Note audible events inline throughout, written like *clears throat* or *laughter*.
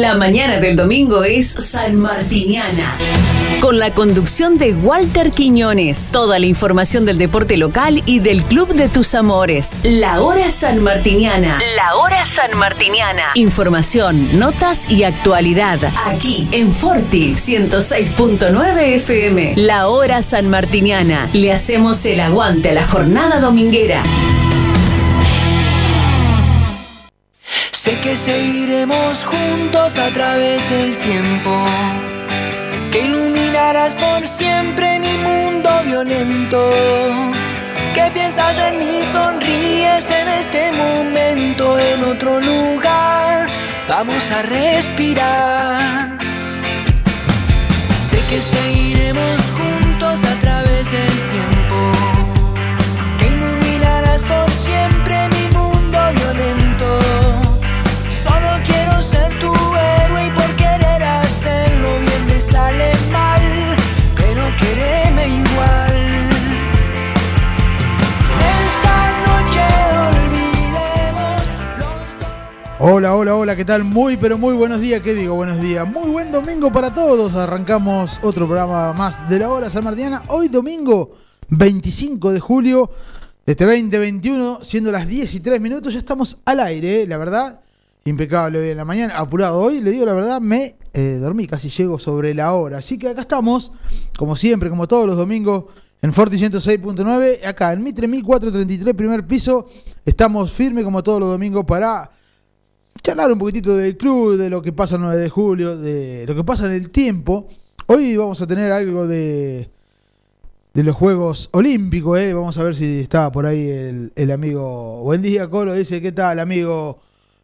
La mañana del domingo es San Martiniana. Con la conducción de Walter Quiñones. Toda la información del deporte local y del club de tus amores. La hora San Martiniana. La hora San Martiniana. Información, notas y actualidad. Aquí en Forti 106.9 FM. La hora San Martiniana. Le hacemos el aguante a la jornada dominguera. Sé que seguiremos juntos a través del tiempo, que iluminarás por siempre mi mundo violento, que piensas en mí, sonríes en este momento, en otro lugar, vamos a respirar. Sé que seguiremos juntos Hola, hola, hola, ¿qué tal? Muy, pero muy buenos días, ¿qué digo? Buenos días. Muy buen domingo para todos. Arrancamos otro programa más de la hora San Martiana. Hoy domingo 25 de julio de este 2021, siendo las 10 y 3 minutos, ya estamos al aire, ¿eh? la verdad. Impecable hoy en la mañana, apurado hoy, le digo la verdad, me eh, dormí, casi llego sobre la hora. Así que acá estamos, como siempre, como todos los domingos, en Forti 106.9, acá en Mitre 1433, primer piso. Estamos firmes como todos los domingos para charlar un poquitito del club, de lo que pasa el 9 de julio, de lo que pasa en el tiempo. Hoy vamos a tener algo de, de los Juegos Olímpicos, ¿eh? vamos a ver si está por ahí el, el amigo. Buen día, Colo, dice, ¿qué tal, amigo?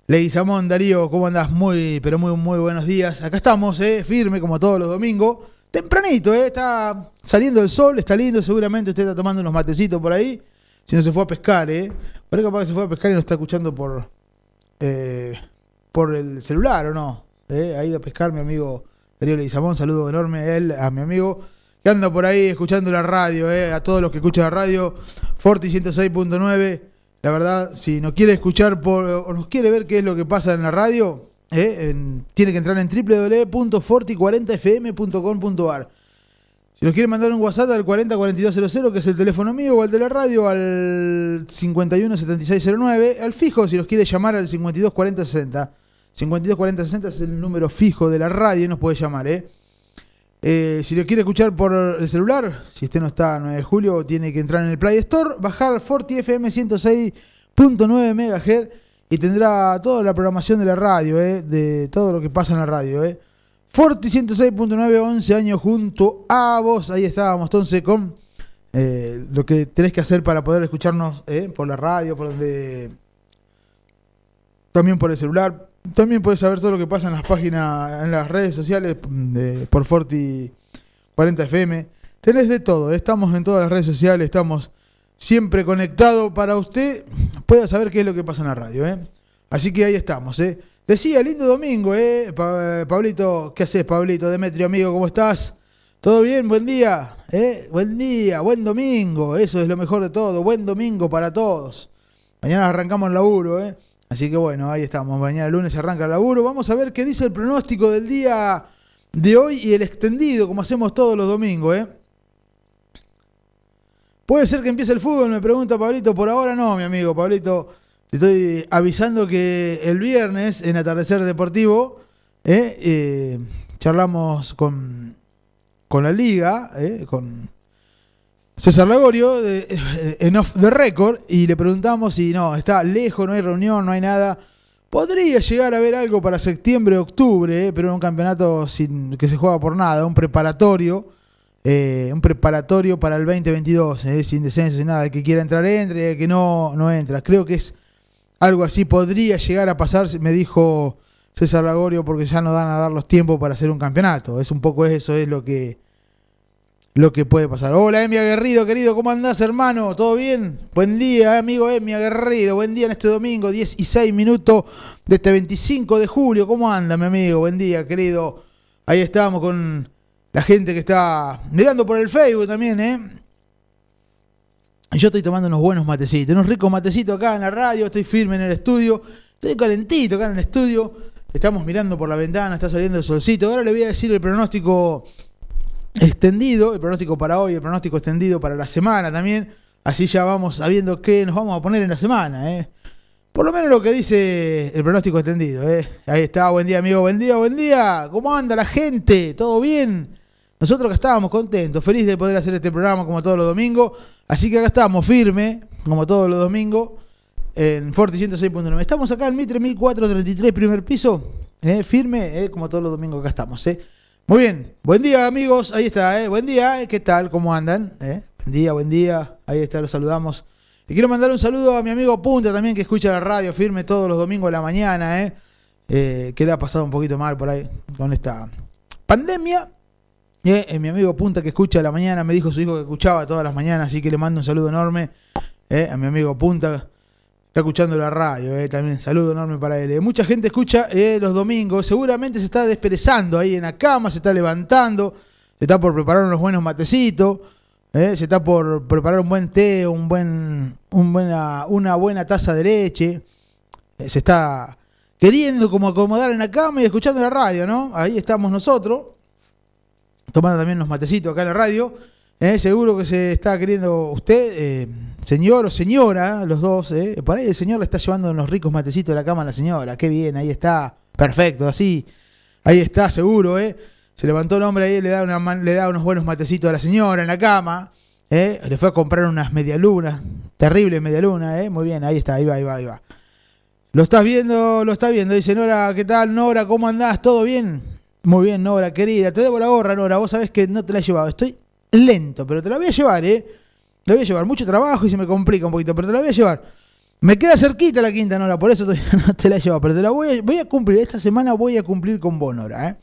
Leguizamón, Darío, ¿cómo andás? Muy, pero muy, muy buenos días. Acá estamos, ¿eh? firme como todos los domingos. Tempranito, ¿eh? está saliendo el sol, está lindo, seguramente usted está tomando unos matecitos por ahí. Si no se fue a pescar, ¿eh? Ahí capaz que se fue a pescar y nos está escuchando por, eh, por el celular, ¿o no? ¿Eh? Ha ido a pescar mi amigo Darío Leguizamón, saludo enorme a él, a mi amigo que anda por ahí escuchando la radio, ¿eh? a todos los que escuchan la radio, Forti 106.9. La verdad, si nos quiere escuchar por, o nos quiere ver qué es lo que pasa en la radio, ¿eh? en- tiene que entrar en www.forti40fm.com.ar. Si nos quiere mandar un WhatsApp al 404200, que es el teléfono mío, o al de la radio, al 517609, al fijo, si nos quiere llamar al 524060. 524060 es el número fijo de la radio y nos puede llamar, ¿eh? Eh, si lo quiere escuchar por el celular, si usted no está a 9 de julio, tiene que entrar en el Play Store, bajar Forti FM 106.9 MHz y tendrá toda la programación de la radio, eh, de todo lo que pasa en la radio. Eh. Forti 106.9, 11 años junto a vos. Ahí estábamos entonces con eh, lo que tenés que hacer para poder escucharnos eh, por la radio, por donde también por el celular. También puedes saber todo lo que pasa en las páginas, en las redes sociales de, por Forti 40 FM. Tenés de todo, estamos en todas las redes sociales, estamos siempre conectados para usted pueda saber qué es lo que pasa en la radio. ¿eh? Así que ahí estamos. ¿eh? Decía, lindo domingo, ¿eh? Pa- Pablito, ¿qué haces, Pablito? Demetrio, amigo, ¿cómo estás? ¿Todo bien? Buen día. ¿eh? Buen día, buen domingo. Eso es lo mejor de todo. Buen domingo para todos. Mañana arrancamos el laburo, ¿eh? Así que bueno, ahí estamos. Mañana lunes arranca el laburo. Vamos a ver qué dice el pronóstico del día de hoy y el extendido, como hacemos todos los domingos, ¿eh? Puede ser que empiece el fútbol, me pregunta Pablito. Por ahora no, mi amigo Pablito. Te estoy avisando que el viernes en Atardecer Deportivo ¿eh? Eh, charlamos con, con la liga, ¿eh? con César Lagorio, de- eh, en off the record, y le preguntamos si no, está lejos, no hay reunión, no hay nada. Podría llegar a haber algo para septiembre, octubre, ¿eh? pero un campeonato sin que se juega por nada, un preparatorio, eh, un preparatorio para el 2022, ¿eh? sin descenso, sin nada. El que quiera entrar entre, el que no, no entra. Creo que es algo así, podría llegar a pasar, me dijo César Lagorio, porque ya no dan a dar los tiempos para hacer un campeonato. Es un poco eso, es lo que lo que puede pasar. Hola, Emi Aguerrido, querido, ¿cómo andás, hermano? ¿Todo bien? Buen día, amigo Emi Aguerrido. Buen día en este domingo, 10 y 6 minutos de este 25 de julio. ¿Cómo anda, mi amigo? Buen día, querido. Ahí estamos con la gente que está mirando por el Facebook también, ¿eh? Yo estoy tomando unos buenos matecitos, unos ricos matecitos acá en la radio, estoy firme en el estudio, estoy calentito acá en el estudio. Estamos mirando por la ventana, está saliendo el solcito. Ahora le voy a decir el pronóstico extendido, el pronóstico para hoy, el pronóstico extendido para la semana también. Así ya vamos sabiendo qué nos vamos a poner en la semana. ¿eh? Por lo menos lo que dice el pronóstico extendido. ¿eh? Ahí está, buen día amigo, buen día, buen día. ¿Cómo anda la gente? ¿Todo bien? Nosotros que estábamos contentos, felices de poder hacer este programa como todos los domingos. Así que acá estamos firme, como todos los domingos, en Forti 106.9. Estamos acá en Mitre 1433, primer piso. ¿eh? firme, ¿eh? como todos los domingos acá estamos. ¿eh? Muy bien, buen día amigos, ahí está, ¿eh? buen día, ¿eh? ¿qué tal? ¿Cómo andan? ¿Eh? Buen día, buen día, ahí está, los saludamos. Y quiero mandar un saludo a mi amigo Punta también que escucha la radio firme todos los domingos de la mañana, ¿eh? Eh, que le ha pasado un poquito mal por ahí con esta pandemia. Eh, mi amigo Punta que escucha la mañana me dijo su hijo que escuchaba todas las mañanas, así que le mando un saludo enorme eh, a mi amigo Punta está escuchando la radio, eh, también saludo enorme para él. Eh. Mucha gente escucha eh, los domingos, seguramente se está desperezando ahí en la cama, se está levantando, se está por preparar unos buenos matecitos, se está por preparar un buen té, un buen, una buena taza de leche, se está queriendo como acomodar en la cama y escuchando la radio, ¿no? Ahí estamos nosotros, tomando también unos matecitos acá en la radio. Eh, seguro que se está queriendo usted, eh, señor o señora, los dos. Eh. Por ahí el señor le está llevando unos ricos matecitos de la cama a la señora. Qué bien, ahí está. Perfecto, así. Ahí está, seguro. Eh. Se levantó el hombre ahí, le da, le da unos buenos matecitos a la señora en la cama. Eh. Le fue a comprar unas medialunas. Terrible medialuna, ¿eh? Muy bien, ahí está, ahí va, ahí va, ahí va. Lo estás viendo, lo está viendo. Dice Nora, ¿qué tal, Nora? ¿Cómo andás? ¿Todo bien? Muy bien, Nora, querida. Te debo la gorra, Nora. Vos sabés que no te la he llevado. Estoy lento, pero te la voy a llevar, ¿eh? La voy a llevar. Mucho trabajo y se me complica un poquito, pero te la voy a llevar. Me queda cerquita la quinta, Nora, por eso todavía *laughs* no te la he llevado. Pero te la voy a, voy a cumplir. Esta semana voy a cumplir con vos, Nora, ¿eh?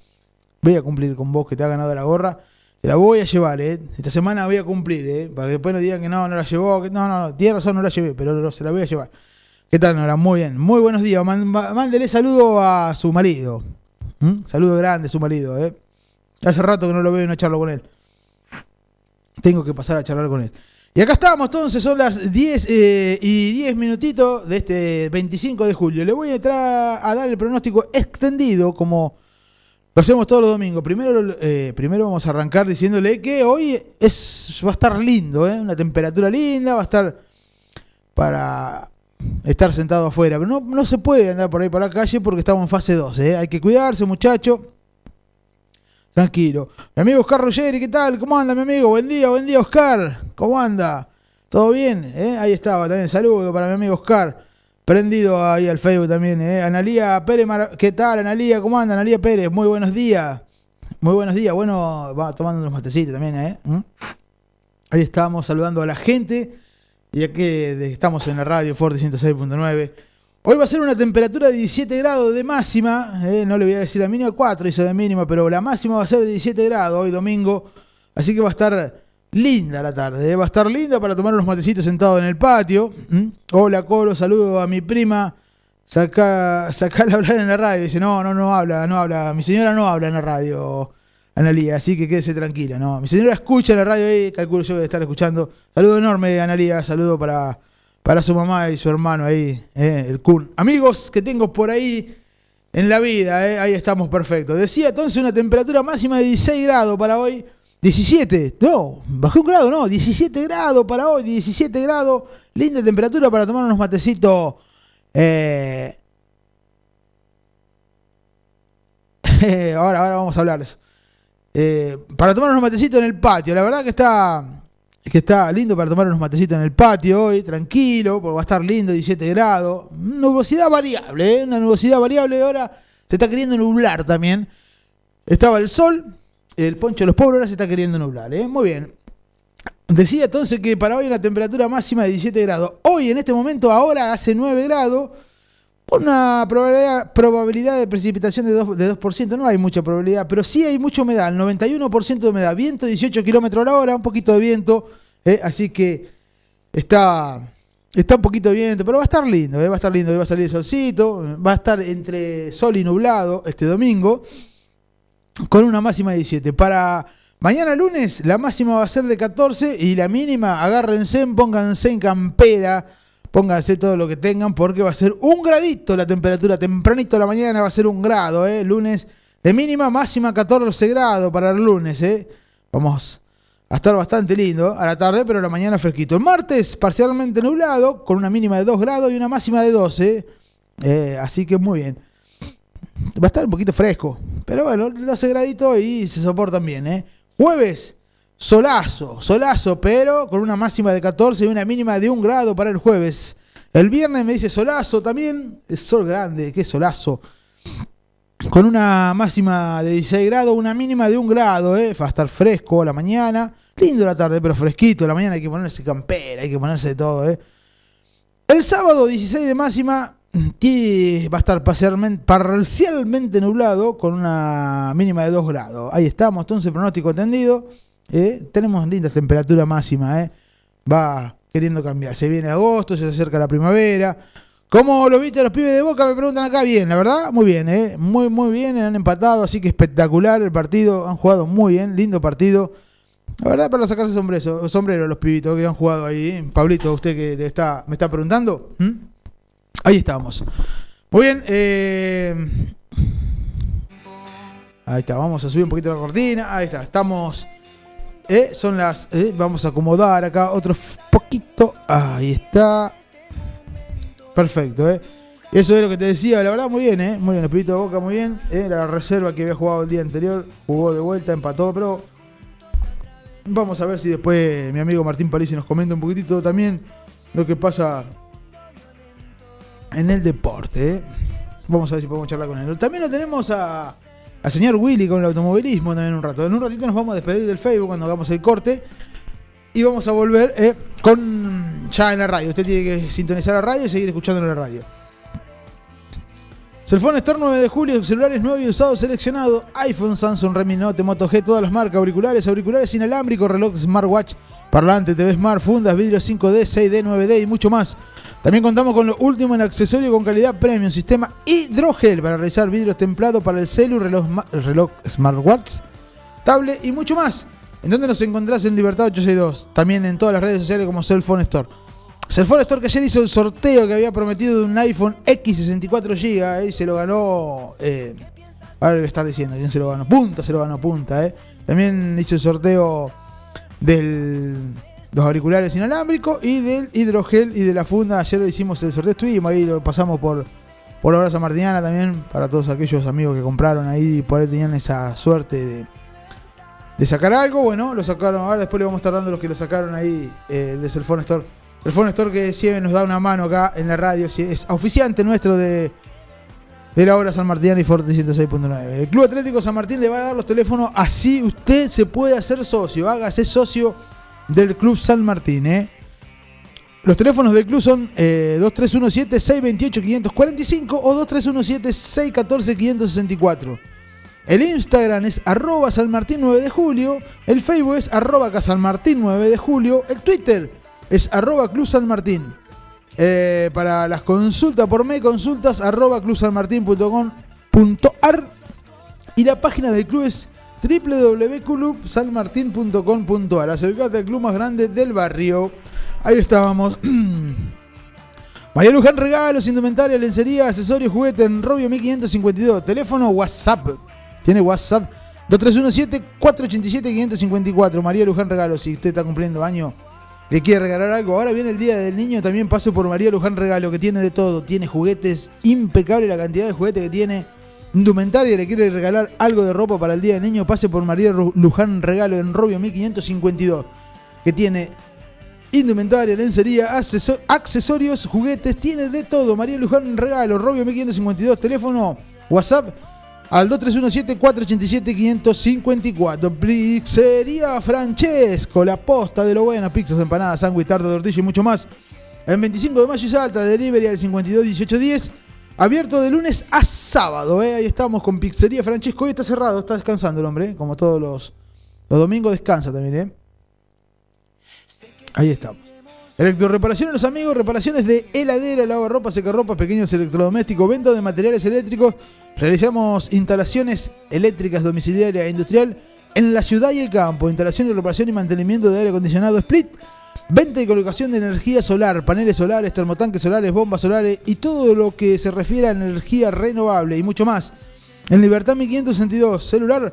Voy a cumplir con vos que te ha ganado la gorra. Te la voy a llevar, ¿eh? Esta semana voy a cumplir, ¿eh? Para que después no digan que no, no la llevó. Que, no, no, no, tiene razón, no la llevé, pero no, se la voy a llevar. ¿Qué tal, Nora? Muy bien. Muy buenos días. Mándele saludo a su marido. Saludo grande su marido, ¿eh? Hace rato que no lo veo y no charlo con él. Tengo que pasar a charlar con él. Y acá estamos, entonces, son las 10 eh, y 10 minutitos de este 25 de julio. Le voy a entrar a dar el pronóstico extendido, como lo hacemos todos los domingos. Primero, eh, primero vamos a arrancar diciéndole que hoy es, va a estar lindo, ¿eh? una temperatura linda, va a estar para estar sentado afuera. Pero no, no se puede andar por ahí por la calle porque estamos en fase 2. ¿eh? Hay que cuidarse, muchacho. Tranquilo. Mi amigo Oscar Ruggeri, ¿qué tal? ¿Cómo anda, mi amigo? Buen día, buen día, Oscar. ¿Cómo anda? ¿Todo bien? ¿Eh? Ahí estaba también. Saludo para mi amigo Oscar. Prendido ahí al Facebook también. ¿eh? Analía Pérez, ¿qué tal, Analía? ¿Cómo anda, Analía Pérez? Muy buenos días. Muy buenos días. Bueno, va tomando unos matecitos también, ¿eh? ¿Mm? Ahí estamos saludando a la gente. Y aquí estamos en la radio Forte 106.9. Hoy va a ser una temperatura de 17 grados de máxima. eh, no le voy a decir la mínima 4, hizo de mínima, pero la máxima va a ser de 17 grados hoy domingo. Así que va a estar linda la tarde. eh, va a estar linda para tomar unos matecitos sentados en el patio. Hola, Coro, saludo a mi prima. Saca, sacala hablar en la radio. Dice, no, no, no habla, no habla. Mi señora no habla en la radio, Analía, así que quédese tranquila. No, mi señora escucha en la radio ahí, calculo yo que estar escuchando. Saludo enorme, Analía, saludo para, para su mamá y su hermano ahí, eh, el Kun. Amigos que tengo por ahí en la vida, eh, ahí estamos perfectos. Decía entonces una temperatura máxima de 16 grados para hoy. 17, no, bajé un grado, no, 17 grados para hoy, 17 grados, linda temperatura para tomar unos matecitos. eh, *laughs* ahora, ahora vamos a hablar de. Eh, para tomar unos matecitos en el patio, la verdad que está que está lindo para tomar unos matecitos en el patio hoy, tranquilo, porque va a estar lindo, 17 grados. Nubosidad variable, ¿eh? una nubosidad variable. Ahora se está queriendo nublar también. Estaba el sol, el poncho de los pobres ahora se está queriendo nublar. ¿eh? Muy bien. Decía entonces que para hoy una temperatura máxima de 17 grados. Hoy, en este momento, ahora hace 9 grados. Una probabilidad, de precipitación de 2%, de 2%, no hay mucha probabilidad, pero sí hay mucha humedad, el 91% de humedad, viento 18 kilómetros la hora, un poquito de viento, eh, así que está, está un poquito de viento, pero va a estar lindo, eh, va a estar lindo, va a salir el solcito, va a estar entre sol y nublado este domingo, con una máxima de 17. Para mañana lunes, la máxima va a ser de 14 y la mínima, agárrense, pónganse en campera, pónganse todo lo que tengan porque va a ser un gradito la temperatura. Tempranito de la mañana va a ser un grado, ¿eh? Lunes de mínima, máxima 14 grados para el lunes, ¿eh? Vamos a estar bastante lindo a la tarde, pero a la mañana fresquito. El martes parcialmente nublado, con una mínima de 2 grados y una máxima de 12. Eh, así que muy bien. Va a estar un poquito fresco, pero bueno, 12 graditos y se soportan bien, ¿eh? Jueves, solazo, solazo, pero con una máxima de 14 y una mínima de 1 grado para el jueves. El viernes me dice solazo también, es sol grande, qué solazo. Con una máxima de 16 grados, una mínima de 1 grado, ¿eh? Va a estar fresco la mañana. Lindo la tarde, pero fresquito. La mañana hay que ponerse campera, hay que ponerse de todo, ¿eh? El sábado 16 de máxima va a estar parcialmente nublado con una mínima de 2 grados. Ahí estamos, entonces pronóstico entendido. ¿Eh? tenemos linda temperatura máxima, ¿eh? va queriendo cambiar. Se viene agosto, se acerca la primavera. ¿Cómo lo viste los pibes de Boca? Me preguntan acá. Bien, la verdad, muy bien, ¿eh? muy, muy bien. Han empatado, así que espectacular el partido. Han jugado muy bien, lindo partido. La verdad, para sacarse sombrero, sombrero los pibitos que han jugado ahí. Pablito, usted que le está, me está preguntando. Ahí estamos. Muy bien. Eh, ahí está, vamos a subir un poquito la cortina. Ahí está, estamos. Eh, son las. Eh, vamos a acomodar acá otro poquito. Ahí está. Perfecto, ¿eh? Eso es lo que te decía, la verdad, muy bien, ¿eh? Muy bien, Espíritu de Boca, muy bien. ¿eh? La reserva que había jugado el día anterior, jugó de vuelta, empató, pero vamos a ver si después mi amigo Martín Parisi nos comenta un poquitito también lo que pasa en el deporte. ¿eh? Vamos a ver si podemos charlar con él. También lo tenemos a, al señor Willy con el automovilismo también un rato. En un ratito nos vamos a despedir del Facebook cuando hagamos el corte. Y vamos a volver eh, con ya en la radio. Usted tiene que sintonizar la radio y seguir escuchando en la radio. Cellphone Store 9 de julio, celulares nuevos y usados seleccionados, iPhone, Samsung, Redmi Note, Moto G, todas las marcas, auriculares, auriculares inalámbricos, reloj smartwatch, parlante, TV Smart, fundas, vidrios 5D, 6D, 9D y mucho más. También contamos con lo último en accesorio con calidad premium, sistema hidrogel para realizar vidrios templados para el celu, reloj, reloj smartwatch, tablet y mucho más en donde nos encontrás en Libertad 862, también en todas las redes sociales como Cellphone Store. Cellphone Store que ayer hizo el sorteo que había prometido de un iPhone X 64 GB y se lo ganó. Eh, ahora voy a estar diciendo quién se lo ganó. Punta se lo ganó, punta. Eh. También hizo el sorteo de los auriculares inalámbricos y del hidrogel y de la funda. Ayer lo hicimos el sorteo, estuvimos ahí, lo pasamos por, por la brasa martiniana también para todos aquellos amigos que compraron ahí y por ahí tenían esa suerte de de sacar algo, bueno, lo sacaron, ahora después le vamos a estar dando los que lo sacaron ahí eh, de Cellphone Store. Cellphone Store que siempre nos da una mano acá en la radio, es oficiante nuestro de, de la hora San Martín y Forte 106.9. El Club Atlético San Martín le va a dar los teléfonos así usted se puede hacer socio, hágase socio del Club San Martín, ¿eh? Los teléfonos del club son 2317-628-545 eh, o 2317-614-564. El Instagram es arroba Martín 9 de julio. El Facebook es arroba Casalmartín 9 de julio. El Twitter es arroba Club San Martín. Eh, para las consultas por mail, consultas arroba clubsanmartin.com.ar y la página del club es www.clubsanmartin.com.ar. Acercate al club más grande del barrio. Ahí estábamos. *clears throat* María Luján Regalos, Indumentaria, Lencería, Accesorios, Juguete en Robio 1552. Teléfono WhatsApp tiene WhatsApp 2317-487-554. María Luján Regalo, si usted está cumpliendo año, le quiere regalar algo. Ahora viene el Día del Niño, también paso por María Luján Regalo, que tiene de todo. Tiene juguetes, impecable la cantidad de juguetes que tiene. Indumentaria, le quiere regalar algo de ropa para el Día del Niño, pase por María Luján Regalo en Robio 1552, que tiene indumentaria, lencería, accesorios, juguetes, tiene de todo. María Luján Regalo, Robio 1552, teléfono, WhatsApp al 2317-587-554. Pizzería Francesco, la posta de lo bueno, pizzas, empanadas, sándwich, tarta, tortilla y mucho más. El 25 de mayo y Salta, delivery al 52 1810. Abierto de lunes a sábado, ¿eh? ahí estamos con Pizzería Francesco. Hoy está cerrado, está descansando el hombre, ¿eh? como todos los, los domingos descansa también. ¿eh? Ahí estamos. Electroreparaciones, los amigos, reparaciones de heladera, lavarropa, secarropa, pequeños electrodomésticos, venta de materiales eléctricos. Realizamos instalaciones eléctricas domiciliarias e industrial en la ciudad y el campo. Instalación reparación y mantenimiento de aire acondicionado split. Venta y colocación de energía solar, paneles solares, termotanques solares, bombas solares y todo lo que se refiere a energía renovable y mucho más. En Libertad 1562, celular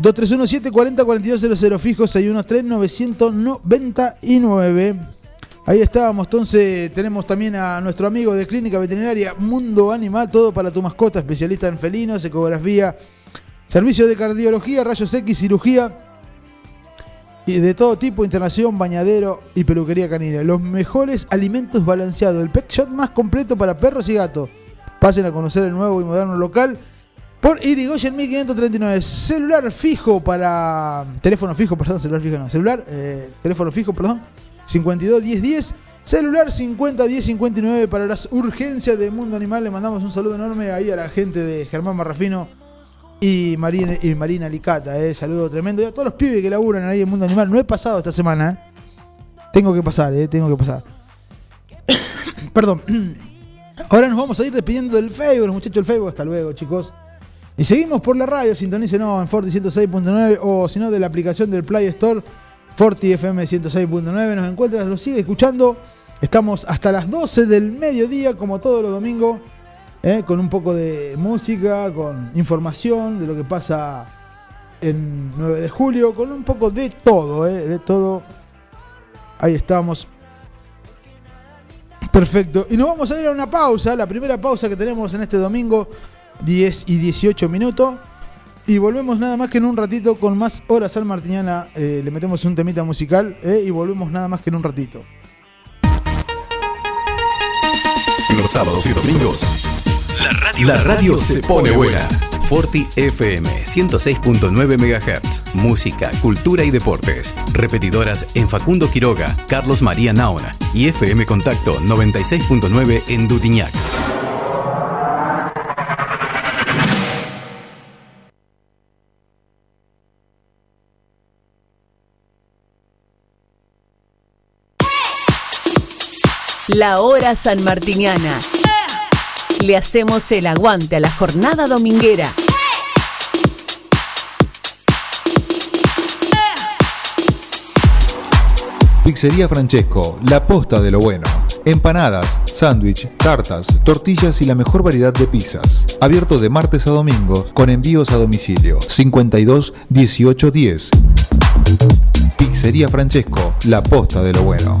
2317-404200, fijo 613-999. Ahí estábamos, entonces tenemos también a nuestro amigo de Clínica Veterinaria Mundo Animal, todo para tu mascota, especialista en felinos, ecografía, servicio de cardiología, rayos X, cirugía y de todo tipo, internación, bañadero y peluquería canina. Los mejores alimentos balanceados, el pet shot más completo para perros y gatos. Pasen a conocer el nuevo y moderno local por Irigoyen 1539. Celular fijo para. Teléfono fijo, perdón, celular fijo no. Celular, eh, teléfono fijo, perdón. 52 10 10. Celular 50 10 59 para las urgencias de Mundo Animal. Le mandamos un saludo enorme ahí a la gente de Germán Marrafino y Marina, y Marina Licata. Eh. Saludo tremendo. Y a todos los pibes que laburan ahí en Mundo Animal. No he pasado esta semana. Eh. Tengo que pasar, eh, tengo que pasar. *coughs* Perdón. *coughs* Ahora nos vamos a ir despidiendo del Facebook, muchachos del Facebook. Hasta luego, chicos. Y seguimos por la radio, sintonícenos en Forti 106.9 o si no de la aplicación del Play Store Forti FM 106.9. Nos encuentras, lo sigue escuchando. Estamos hasta las 12 del mediodía, como todos los domingos, ¿eh? con un poco de música, con información de lo que pasa en 9 de julio, con un poco de todo, ¿eh? de todo. Ahí estamos. Perfecto. Y nos vamos a ir a una pausa, la primera pausa que tenemos en este domingo 10 y 18 minutos. Y volvemos nada más que en un ratito con más horas al Martiñana. Eh, le metemos un temita musical eh, y volvemos nada más que en un ratito. Los sábados y domingos. La radio, la radio se pone buena. Forti FM 106.9 MHz. Música, cultura y deportes. Repetidoras en Facundo Quiroga, Carlos María Naona y FM Contacto 96.9 en Dutiñac. La hora sanmartiniana. Le hacemos el aguante a la jornada dominguera. Pizzería Francesco, la posta de lo bueno. Empanadas, sándwich, tartas, tortillas y la mejor variedad de pizzas. Abierto de martes a domingo con envíos a domicilio. 52 18 10. Pizzería Francesco, la posta de lo bueno.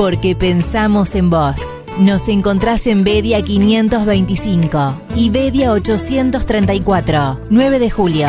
porque pensamos en vos. Nos encontrás en Bedia 525 y Bedia 834, 9 de julio.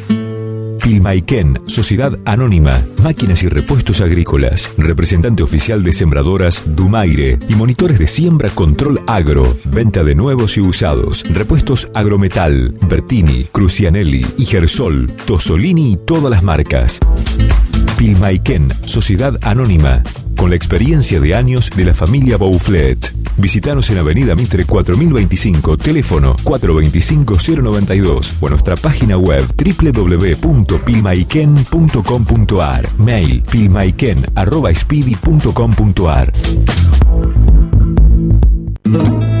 Pilmaiken, Sociedad Anónima, Máquinas y Repuestos Agrícolas, representante oficial de sembradoras Dumaire y monitores de siembra Control Agro, venta de nuevos y usados, repuestos Agrometal, Bertini, Crucianelli, Igersol, Tosolini y todas las marcas. Pilmaiken, Sociedad Anónima, con la experiencia de años de la familia Bouflet. Visítanos en Avenida Mitre 4025, teléfono 425-092 o nuestra página web www.pilmaiken.com.ar, mail pilmaiken.speedy.com.ar.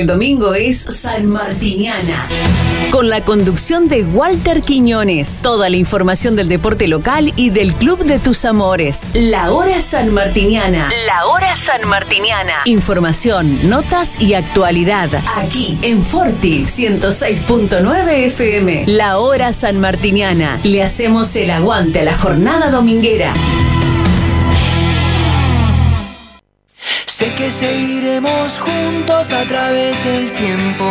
Del domingo es San Martiniana. Con la conducción de Walter Quiñones. Toda la información del deporte local y del club de tus amores. La hora San Martiniana. La hora San Martiniana. Información, notas y actualidad. Aquí en Forti 106.9 FM. La hora San Martiniana. Le hacemos el aguante a la jornada dominguera. Sé que seguiremos juntos a través del tiempo.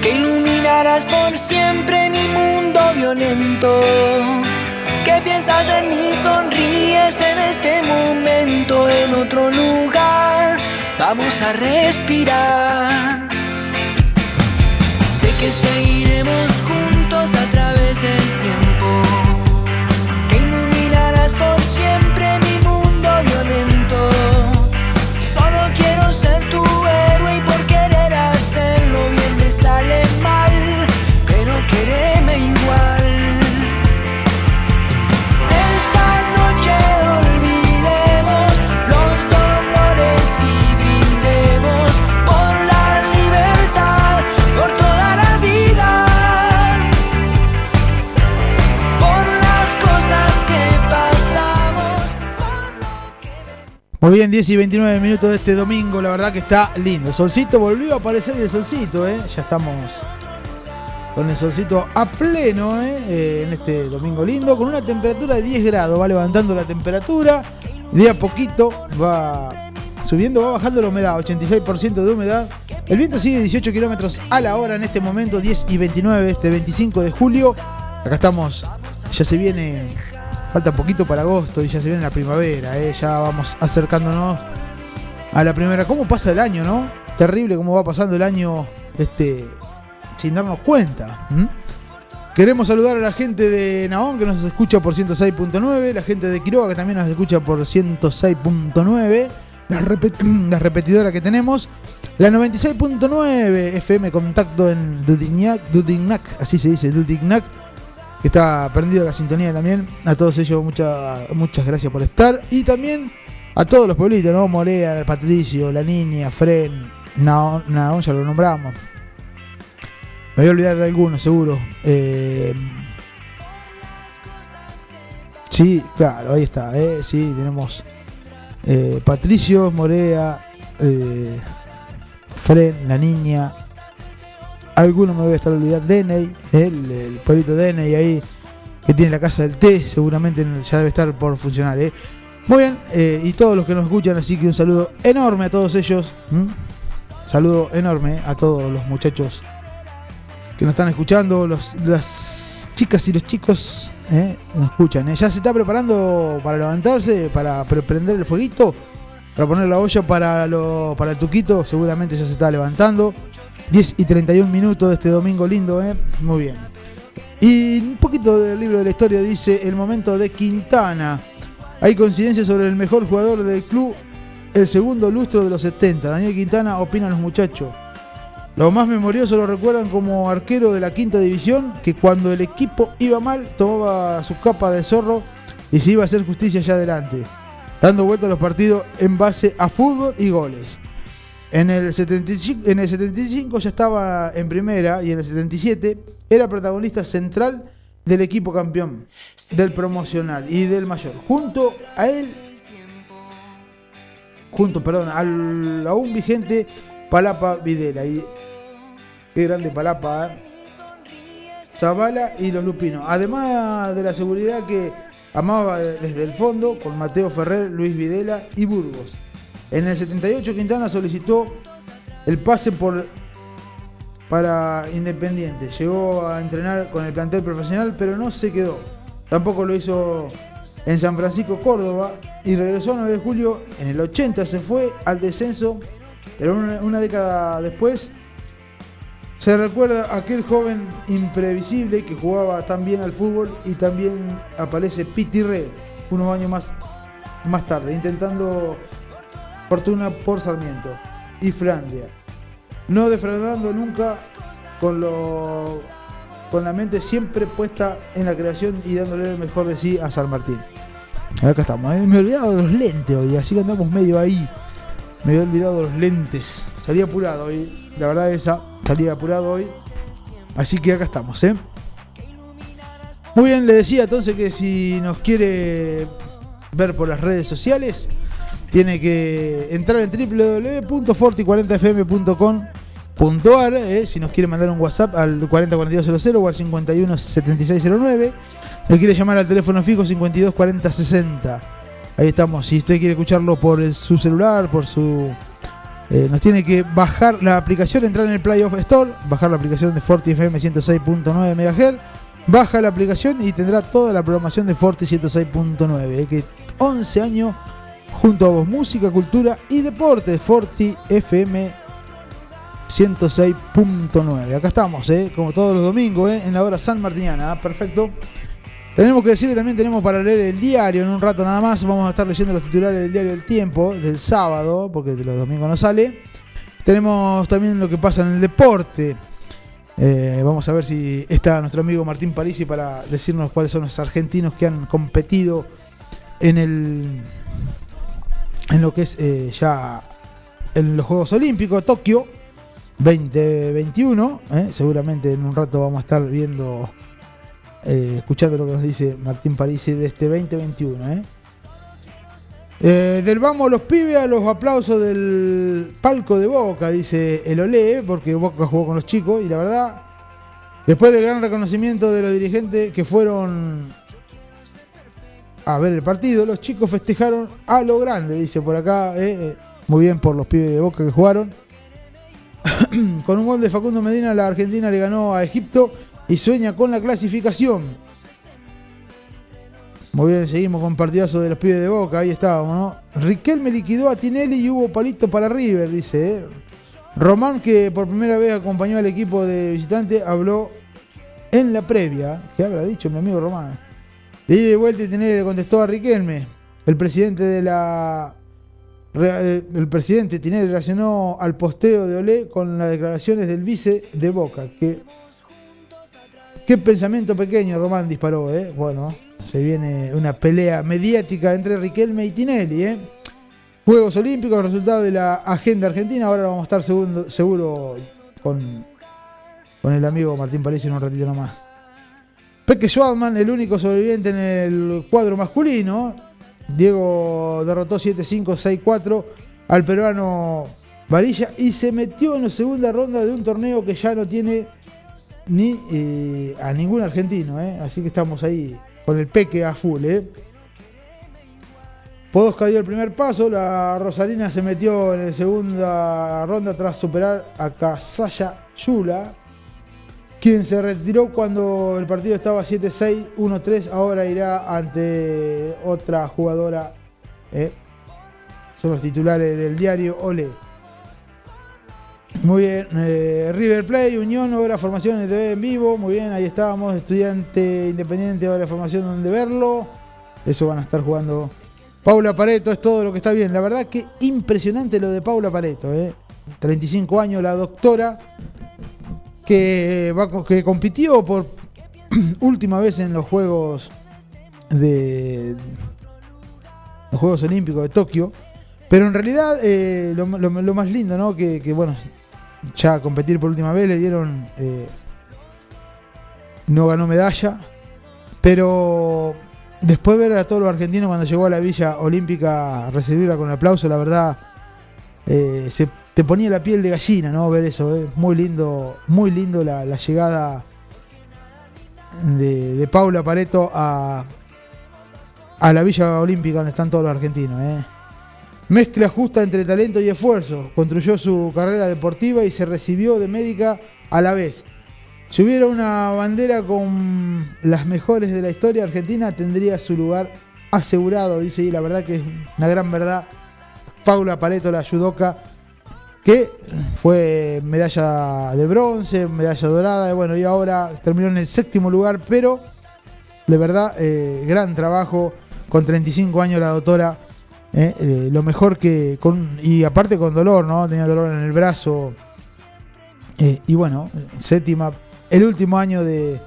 Que iluminarás por siempre mi mundo violento. Que piensas en mí, sonríes en este momento, en otro lugar. Vamos a respirar. Sé que seguiremos Muy bien, 10 y 29 minutos de este domingo, la verdad que está lindo. El solcito volvió a aparecer el solcito, ¿eh? Ya estamos con el solcito a pleno, ¿eh? Eh, en este domingo lindo, con una temperatura de 10 grados, va levantando la temperatura, de a poquito va subiendo, va bajando la humedad, 86% de humedad. El viento sigue 18 kilómetros a la hora en este momento, 10 y 29, este 25 de julio. Acá estamos, ya se viene Falta poquito para agosto y ya se viene la primavera, ¿eh? ya vamos acercándonos a la primavera. ¿Cómo pasa el año, no? Terrible cómo va pasando el año este, sin darnos cuenta. Queremos saludar a la gente de Naón que nos escucha por 106.9, la gente de Quiroga que también nos escucha por 106.9, la, repet- *clears throat* repetidora que tenemos, la 96.9 FM Contacto en Dudignac, Dudignac, así se dice, Dudignac está prendido la sintonía también. A todos ellos muchas muchas gracias por estar. Y también a todos los pueblitos, ¿no? Morea, Patricio, la niña, Fren, Naón, Naón, ya lo nombramos. Me voy a olvidar de algunos, seguro. Eh, sí, claro, ahí está. eh, sí, tenemos eh, Patricio, Morea, eh, Fren, la niña, algunos me voy a estar olvidando. Deney, el, el pueblito Deney ahí, que tiene la casa del té, seguramente ya debe estar por funcionar. ¿eh? Muy bien, eh, y todos los que nos escuchan, así que un saludo enorme a todos ellos. Saludo enorme a todos los muchachos que nos están escuchando, los, las chicas y los chicos ¿eh? nos escuchan. ¿eh? Ya se está preparando para levantarse, para pre- prender el fueguito, para poner la olla para, lo, para el tuquito, seguramente ya se está levantando. 10 y 31 minutos de este domingo lindo, ¿eh? Muy bien. Y un poquito del libro de la historia dice el momento de Quintana. Hay coincidencias sobre el mejor jugador del club, el segundo lustro de los 70. Daniel Quintana opina los muchachos. Los más memoriosos lo recuerdan como arquero de la quinta división, que cuando el equipo iba mal tomaba su capa de zorro y se iba a hacer justicia allá adelante, dando vuelta a los partidos en base a fútbol y goles. En el, 75, en el 75 ya estaba en primera y en el 77 era protagonista central del equipo campeón, del promocional y del mayor. Junto a él, junto, perdón, al aún vigente Palapa Videla. Y qué grande Palapa, ¿eh? Zavala y los Lupinos. Además de la seguridad que amaba desde el fondo con Mateo Ferrer, Luis Videla y Burgos. En el 78 Quintana solicitó el pase por para Independiente. Llegó a entrenar con el plantel profesional, pero no se quedó. Tampoco lo hizo en San Francisco, Córdoba, y regresó a 9 de julio. En el 80 se fue al descenso, pero una, una década después se recuerda a aquel joven imprevisible que jugaba tan bien al fútbol y también aparece Piti Red unos años más, más tarde, intentando fortuna por Sarmiento y Flandia. No defraudando nunca con, lo, con la mente siempre puesta en la creación y dándole el mejor de sí a San Martín. Acá estamos, ¿eh? me he olvidado de los lentes hoy, así que andamos medio ahí. Me había olvidado los lentes. Salí apurado hoy. La verdad esa, salí apurado hoy. Así que acá estamos, ¿eh? Muy bien, le decía entonces que si nos quiere ver por las redes sociales, tiene que entrar en www.forti40fm.com.ar eh, si nos quiere mandar un WhatsApp al 404200 o al 517609 le quiere llamar al teléfono fijo 524060 ahí estamos. Si usted quiere escucharlo por su celular por su eh, nos tiene que bajar la aplicación entrar en el Play of Store bajar la aplicación de Forti FM 106.9 MHz baja la aplicación y tendrá toda la programación de Forti 106.9 eh, que 11 años junto a vos, música, cultura y deporte. Forti FM 106.9. Acá estamos, ¿eh? como todos los domingos, ¿eh? en la hora San Martiniana. ¿ah? Perfecto. Tenemos que decir que también tenemos para leer el diario en un rato nada más. Vamos a estar leyendo los titulares del diario El Tiempo del sábado, porque de los domingos no sale. Tenemos también lo que pasa en el deporte. Eh, vamos a ver si está nuestro amigo Martín Parisi para decirnos cuáles son los argentinos que han competido en el en lo que es eh, ya en los Juegos Olímpicos, Tokio 2021. eh, seguramente en un rato vamos a estar viendo, eh, escuchando lo que nos dice Martín Parisi de este 2021. eh. Eh, del vamos los pibes a los aplausos del palco de Boca, dice el Olé, porque Boca jugó con los chicos y la verdad, después del gran reconocimiento de los dirigentes que fueron a ver el partido, los chicos festejaron a lo grande, dice por acá, eh, eh, muy bien por los pibes de Boca que jugaron. *clears throat* con un gol de Facundo Medina, la Argentina le ganó a Egipto y sueña con la clasificación. Muy bien, seguimos con partidazo de los pibes de Boca, ahí estábamos, ¿no? Riquelme liquidó a Tinelli y hubo palito para River, dice. ¿eh? Román, que por primera vez acompañó al equipo de visitante, habló en la previa. ¿Qué habrá dicho mi amigo Román? De y vuelta y Tinelli le contestó a Riquelme. El presidente de la. eh, El presidente Tinelli reaccionó al posteo de Olé con las declaraciones del vice de Boca. Que, qué pensamiento pequeño Román disparó, ¿eh? Bueno, se viene una pelea mediática entre Riquelme y Tinelli, ¿eh? Juegos Olímpicos, resultado de la agenda argentina. Ahora vamos a estar segundo, seguro con, con el amigo Martín Parisi en un ratito nomás. Peque Schwartzman, el único sobreviviente en el cuadro masculino. Diego derrotó 7-5, 6-4 al peruano Varilla y se metió en la segunda ronda de un torneo que ya no tiene ni eh, a ningún argentino. ¿eh? Así que estamos ahí con el Peque a full. ¿eh? Podosca dio el primer paso, la Rosalina se metió en la segunda ronda tras superar a Casaya Yula, quien se retiró cuando el partido estaba 7-6, 1-3, ahora irá ante otra jugadora. ¿eh? Son los titulares del diario Ole. Muy bien, eh, River Play, Unión, ahora formación de TV en vivo, muy bien, ahí estábamos, estudiante independiente, ahora formación donde verlo. Eso van a estar jugando Paula Pareto es todo lo que está bien. La verdad que impresionante lo de Paula Pareto. ¿eh? 35 años, la doctora que, compitió por *clears throat* última vez en los Juegos de los Juegos Olímpicos de Tokio. Pero en realidad eh, lo, más lindo, ¿no? Que, bueno, ya competir por última vez le dieron... eh, no ganó medalla. Pero después ver a todos los argentinos cuando llegó a la Villa Olímpica recibirla con aplauso, la verdad, eh, se te ponía la piel de gallina, ¿no? Ver eso, eh. muy lindo, muy lindo la, llegada de, Paula Pareto a, a la Villa Olímpica donde están todos los argentinos. eh. Mezcla justa entre talento y esfuerzo. Construyó su carrera deportiva y se recibió de médica a la vez. Si hubiera una bandera con las mejores de la historia argentina, tendría su lugar asegurado, dice, y la verdad que es una gran verdad. Paula Pareto, la judoka, que fue medalla de bronce, medalla dorada, y bueno, y ahora terminó en el séptimo lugar, pero de verdad, eh, gran trabajo, con 35 años la doctora, eh, eh, lo mejor que, y aparte con dolor, ¿no? Tenía dolor en el brazo, y bueno, séptima, el último año de,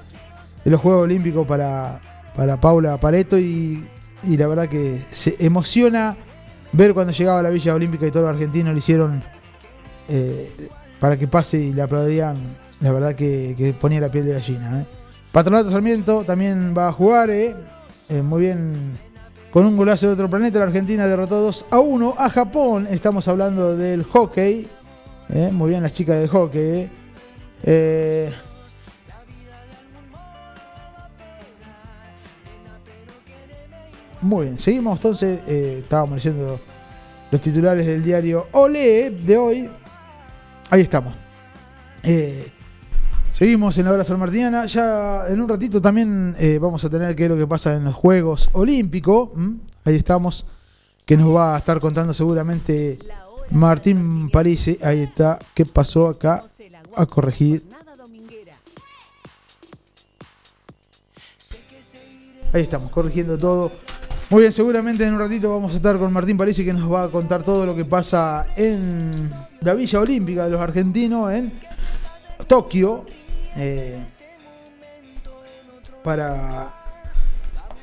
de los Juegos Olímpicos para, para Paula Pareto y, y la verdad que se emociona ver cuando llegaba a la Villa Olímpica y todos los argentinos le hicieron eh, para que pase y le aplaudían, la verdad que, ponía la piel de gallina. ¿eh? Patronato Sarmiento también va a jugar, ¿eh? Eh, muy bien, con un golazo de otro planeta, la Argentina derrotó 2 a 1 a Japón. Estamos hablando del hockey, ¿eh? muy bien las chicas del hockey. ¿eh? Muy bien, seguimos entonces. estábamos leyendo los titulares del diario Olé de hoy. Ahí estamos. Eh, seguimos en la hora Martiniana. Ya en un ratito también eh, vamos a tener qué es lo que pasa en los Juegos Olímpicos. Ahí estamos. Que nos va a estar contando seguramente Martín Parisi. Ahí está. ¿Qué pasó acá? A corregir. Ahí estamos, corrigiendo todo. Muy bien, seguramente en un ratito vamos a estar con Martín Parisi que nos va a contar todo lo que pasa en la Villa Olímpica de los argentinos en Tokio. eh, para,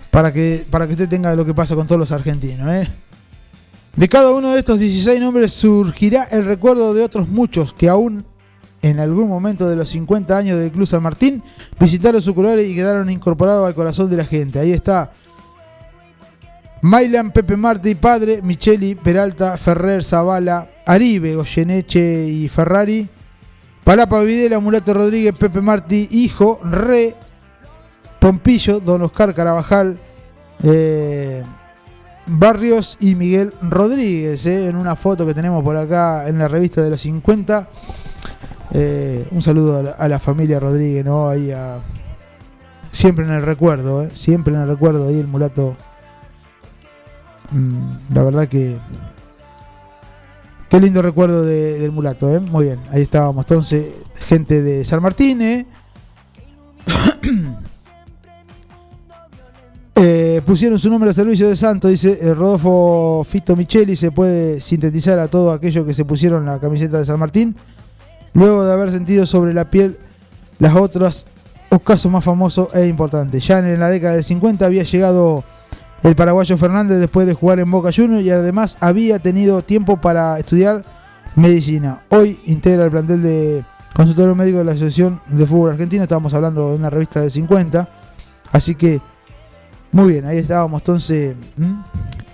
para, que, para que usted tenga lo que pasa con todos los argentinos. eh. De cada uno de estos 16 nombres surgirá el recuerdo de otros muchos que aún en algún momento de los 50 años del Club San Martín visitaron su color y quedaron incorporados al corazón de la gente. Ahí está Mailan, Pepe Martí, Padre, Micheli, Peralta, Ferrer, Zavala, Aribe, Goyeneche y Ferrari. Palapa Videla, Mulato Rodríguez, Pepe Martí, Hijo, Re, Pompillo, Don Oscar Carabajal, eh, Barrios y Miguel Rodríguez, eh, en una foto que tenemos por acá en la revista de los 50. Eh, un saludo a la, familia Rodríguez, ¿no? Ahí siempre en el recuerdo, siempre en el recuerdo, ahí el mulato. Mm, la verdad que. Qué lindo recuerdo de- del mulato, ¿eh? Muy bien, ahí estábamos. Entonces, gente de San Martín, ¿eh? *coughs* Eh, pusieron su nombre al servicio de Santo, dice eh, Rodolfo Fito Micheli. Se puede sintetizar a todo aquello que se pusieron la camiseta de San Martín. Luego de haber sentido sobre la piel las otras casos más famosos e importantes. Ya en la década del 50 había llegado el paraguayo Fernández después de jugar en Boca Juniors y además había tenido tiempo para estudiar medicina. Hoy integra el plantel de consultorio médico de la Asociación de Fútbol Argentino. Estábamos hablando de una revista del 50. Así que, muy bien, ahí estábamos entonces.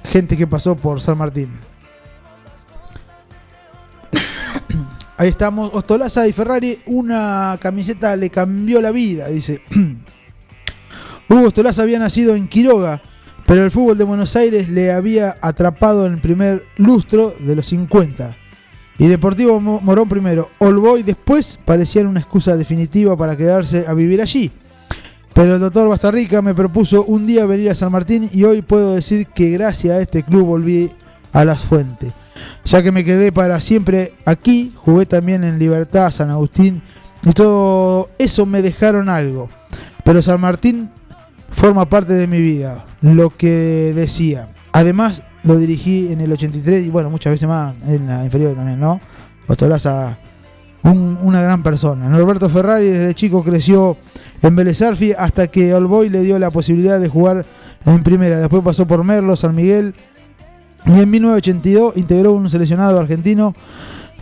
Gente que pasó por San Martín. *coughs* Ahí estamos, Ostolaza y Ferrari, una camiseta le cambió la vida, dice. *coughs* Hugo Ostolaza había nacido en Quiroga, pero el fútbol de Buenos Aires le había atrapado en el primer lustro de los 50. Y Deportivo Mo- Morón primero, Olboy después parecían una excusa definitiva para quedarse a vivir allí. Pero el doctor Bastarrica me propuso un día venir a San Martín y hoy puedo decir que gracias a este club volví a las fuentes. Ya que me quedé para siempre aquí, jugué también en Libertad, San Agustín y todo eso me dejaron algo. Pero San Martín forma parte de mi vida, lo que decía. Además, lo dirigí en el 83 y bueno, muchas veces más en la inferior también, ¿no? Ostolaza, un- una gran persona. Norberto Ferrari desde chico creció en Vélez Sarsfield hasta que Olboy le dio la posibilidad de jugar en primera. Después pasó por Merlo, San Miguel y en 1982 integró un seleccionado argentino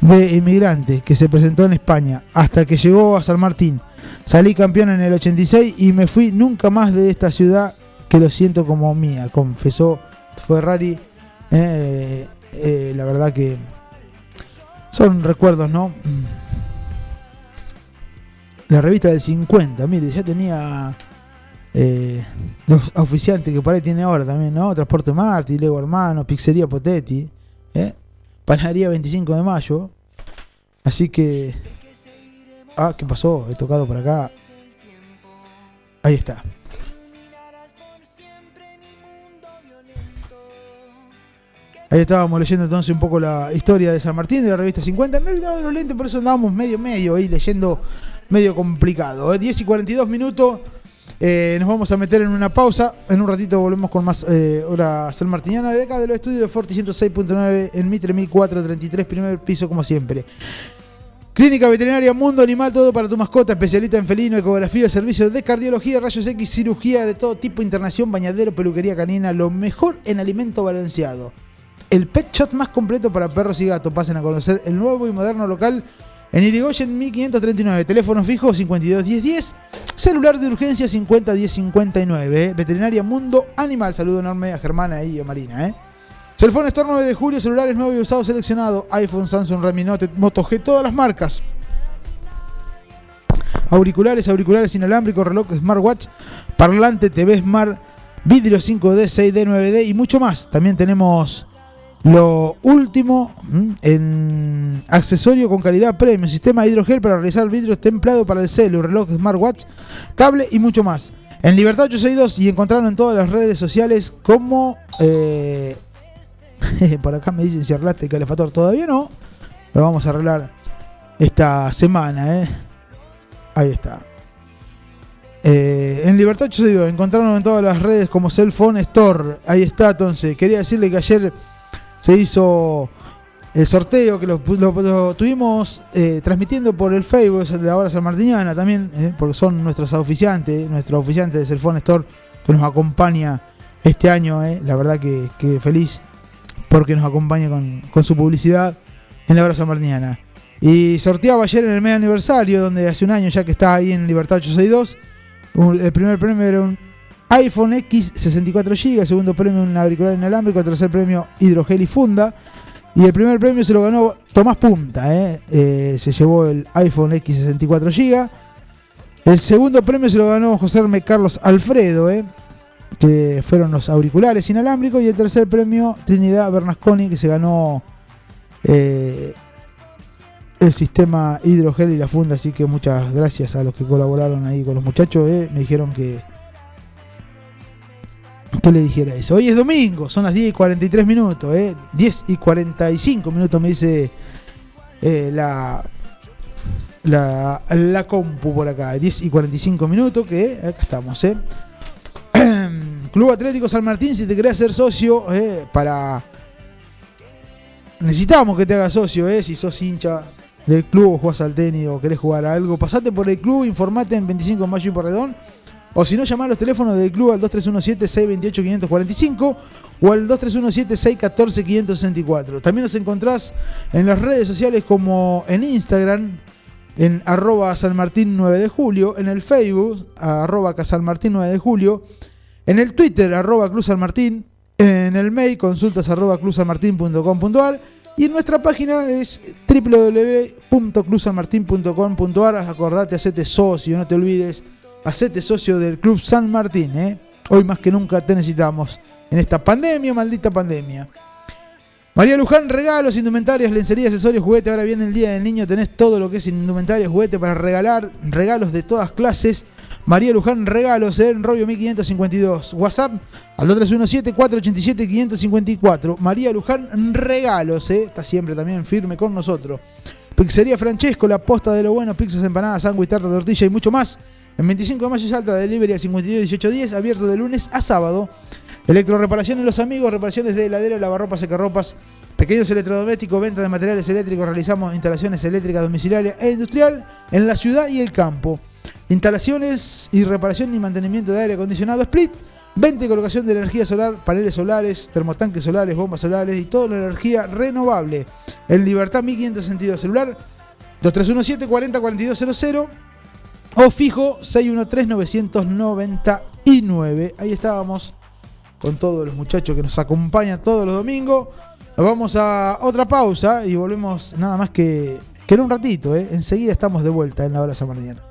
de inmigrantes que se presentó en España hasta que llegó a San Martín. Salí campeón en el 86 y me fui nunca más de esta ciudad que lo siento como mía, confesó Ferrari. Eh, eh, la verdad que son recuerdos, ¿no? La revista del 50, mire, ya tenía eh, los oficiantes que por ahí tiene ahora también, ¿no? Transporte Marti, Lego Hermano, Pizzería Potetti, ¿eh? Panadería 25 de mayo. Así que. Ah, ¿qué pasó? He tocado por acá. Ahí está. Ahí estábamos leyendo entonces un poco la historia de San Martín de la revista 50. Me he olvidado de los lentes, por eso andábamos medio medio ahí leyendo medio complicado. ¿eh? 10 y 42 minutos. Eh, nos vamos a meter en una pausa. En un ratito volvemos con más eh, hora San Martiniana de acá de los estudios de Forti 106.9 en Mitre 1433, primer piso como siempre. Clínica Veterinaria Mundo Animal, todo para tu mascota, especialista en felino, ecografía, servicios de cardiología, rayos X, cirugía de todo tipo, internación, bañadero, peluquería canina, lo mejor en alimento balanceado. El pet shot más completo para perros y gatos. Pasen a conocer el nuevo y moderno local en Irigoyen 1539. Teléfono fijo 521010. Celular de urgencia 501059. ¿eh? Veterinaria Mundo Animal. Saludo enorme a Germana y a Marina. ¿eh? Cellphone Store 9 de julio. Celulares nuevos y usados seleccionado. iPhone, Samsung, Redmi Note, Moto G. Todas las marcas. Auriculares, auriculares inalámbricos, reloj smartwatch, parlante, TV Smart, vidrio 5D, 6D, 9D y mucho más. También tenemos lo último en accesorio con calidad premium, sistema hidrogel para realizar vidrios templado para el celu, reloj smartwatch, cable y mucho más. En Libertad 862 y encontrarlo en todas las redes sociales como... Eh, *laughs* por acá me dicen si arreglaste el calefactor. Todavía no. Lo vamos a arreglar esta semana. Eh. Ahí está. Eh, en Libertad 862 encontrarlo en todas las redes como Cellphone Store. Ahí está, entonces. Quería decirle que ayer se hizo el sorteo que lo, tuvimos eh, transmitiendo por el Facebook de la hora San Martiniana también, eh, porque son nuestros oficiantes, nuestros oficiantes de Cellphone Store que nos acompaña este año. Eh, la verdad que, feliz porque nos acompaña con, su publicidad en la hora San Martiniana. Y sorteaba ayer en el medio aniversario, donde hace un año ya que está ahí en Libertad 862. el primer premio era un iPhone X 64 GB, segundo premio un auricular inalámbrico, tercer premio hidrogel y funda. Y el primer premio se lo ganó Tomás Punta, ¿eh? Eh, se llevó el iPhone X 64 GB. El segundo premio se lo ganó José Herme Carlos Alfredo, ¿eh? que fueron los auriculares inalámbricos. Y el tercer premio Trinidad Bernasconi, que se ganó el sistema hidrogel y la funda. Así que muchas gracias a los que colaboraron ahí con los muchachos. Me dijeron que que le dijera eso. Hoy es domingo, son las 10 y 43 minutos, ¿eh? 10 y 45 minutos me dice eh, la, la, la compu por acá. 10 y 45 minutos, que acá estamos, ¿eh? *clears throat* Club Atlético San Martín, si te querés hacer socio, ¿eh? para... Necesitamos que te hagas socio, ¿eh? Si sos hincha del club o jugás al tenis o querés jugar a algo, pasate por el club, informate en 25 de mayo y Porredón o si no, llamar a los teléfonos del club al 2317-628-545 o al 2317-614-564. También nos encontrás en las redes sociales como en Instagram, en arroba San Martín 9 de julio, en el Facebook, arroba Martín 9 de julio, en el Twitter, arroba Cruz San Martín, en el mail, consultas arroba cruzalmartin.com.ar y en nuestra página es www.cruzalmartin.com.ar. Acordate, hacete socio, no te olvides Hacete socio del Club San Martín, ¿eh? Hoy más que nunca te necesitamos en esta pandemia, maldita pandemia. María Luján, regalos, indumentarias, lencería, accesorios, juguete. Ahora viene el Día del Niño, tenés todo lo que es indumentaria, juguete para regalar, regalos de todas clases. María Luján, regalos en Robio 1552. WhatsApp al 2317-487-554. María Luján, regalos, ¿eh? está siempre también firme con nosotros. Pizzería Francesco, la posta de lo bueno, pizzas, empanadas, sándwich, tarta, tortilla y mucho más. En 25 de mayo salta delivery a 52 abierto de lunes a sábado. Electroreparaciones Los Amigos, reparaciones de heladera, lavarropas, secarropas, pequeños electrodomésticos, venta de materiales eléctricos, realizamos instalaciones eléctricas domiciliarias e industrial en la ciudad y el campo. Instalaciones y reparación y mantenimiento de aire acondicionado split, venta y colocación de energía solar, paneles solares, termotanques solares, bombas solares y toda la energía renovable. En Libertad 1500 sentido celular 2317 40 4200 o fijo 613-999. Ahí estábamos con todos los muchachos que nos acompañan todos los domingos. Nos vamos a otra pausa y volvemos nada más que, que en un ratito. ¿eh? Enseguida estamos de vuelta en la hora Mañana.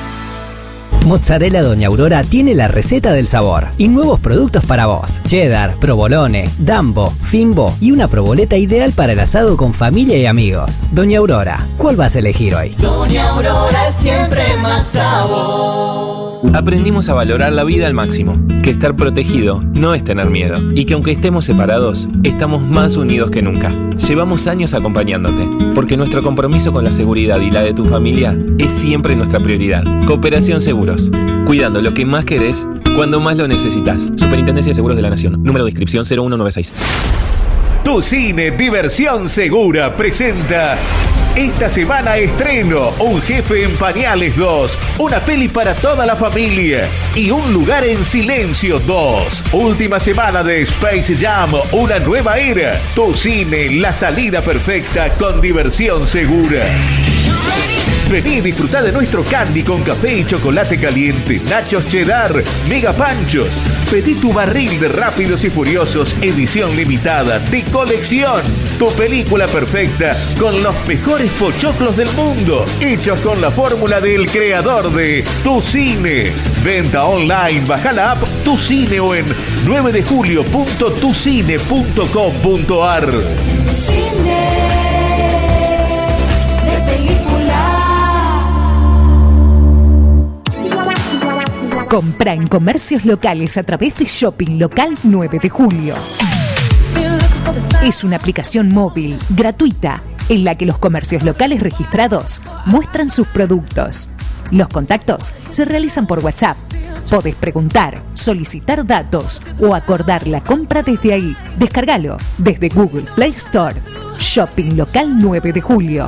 Mozzarella Doña Aurora tiene la receta del sabor y nuevos productos para vos. Cheddar, provolone, dambo, fimbo y una proboleta ideal para el asado con familia y amigos. Doña Aurora, ¿cuál vas a elegir hoy? Doña Aurora es siempre más sabor. Aprendimos a valorar la vida al máximo, que estar protegido no es tener miedo y que aunque estemos separados, estamos más unidos que nunca. Llevamos años acompañándote, porque nuestro compromiso con la seguridad y la de tu familia es siempre nuestra prioridad. Cooperación Cuidando lo que más querés cuando más lo necesitas. Superintendencia de Seguros de la Nación, número de inscripción 0196. Tu cine Diversión Segura presenta esta semana estreno Un jefe en pañales 2, una peli para toda la familia y Un lugar en silencio 2. Última semana de Space Jam, una nueva era. Tu cine, la salida perfecta con diversión segura. Vení y disfrutar de nuestro candy con café y chocolate caliente, nachos cheddar, mega panchos. Pedí tu barril de Rápidos y Furiosos, edición limitada, de colección. Tu película perfecta con los mejores pochoclos del mundo, hechos con la fórmula del creador de Tu Cine. Venta online, baja la app Tu Cine o en 9 de julio.tucine.com.ar. Compra en comercios locales a través de Shopping Local 9 de Julio. Es una aplicación móvil gratuita en la que los comercios locales registrados muestran sus productos. Los contactos se realizan por WhatsApp. Podés preguntar, solicitar datos o acordar la compra desde ahí. Descárgalo desde Google Play Store. Shopping Local 9 de Julio.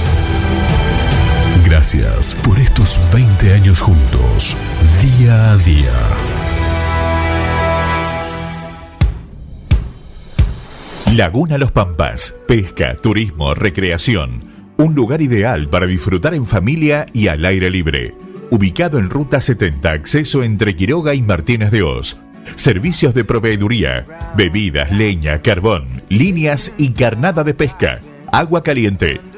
Gracias por estos 20 años juntos, día a día. Laguna Los Pampas, pesca, turismo, recreación. Un lugar ideal para disfrutar en familia y al aire libre. Ubicado en Ruta 70, acceso entre Quiroga y Martínez de Oz. Servicios de proveeduría, bebidas, leña, carbón, líneas y carnada de pesca, agua caliente,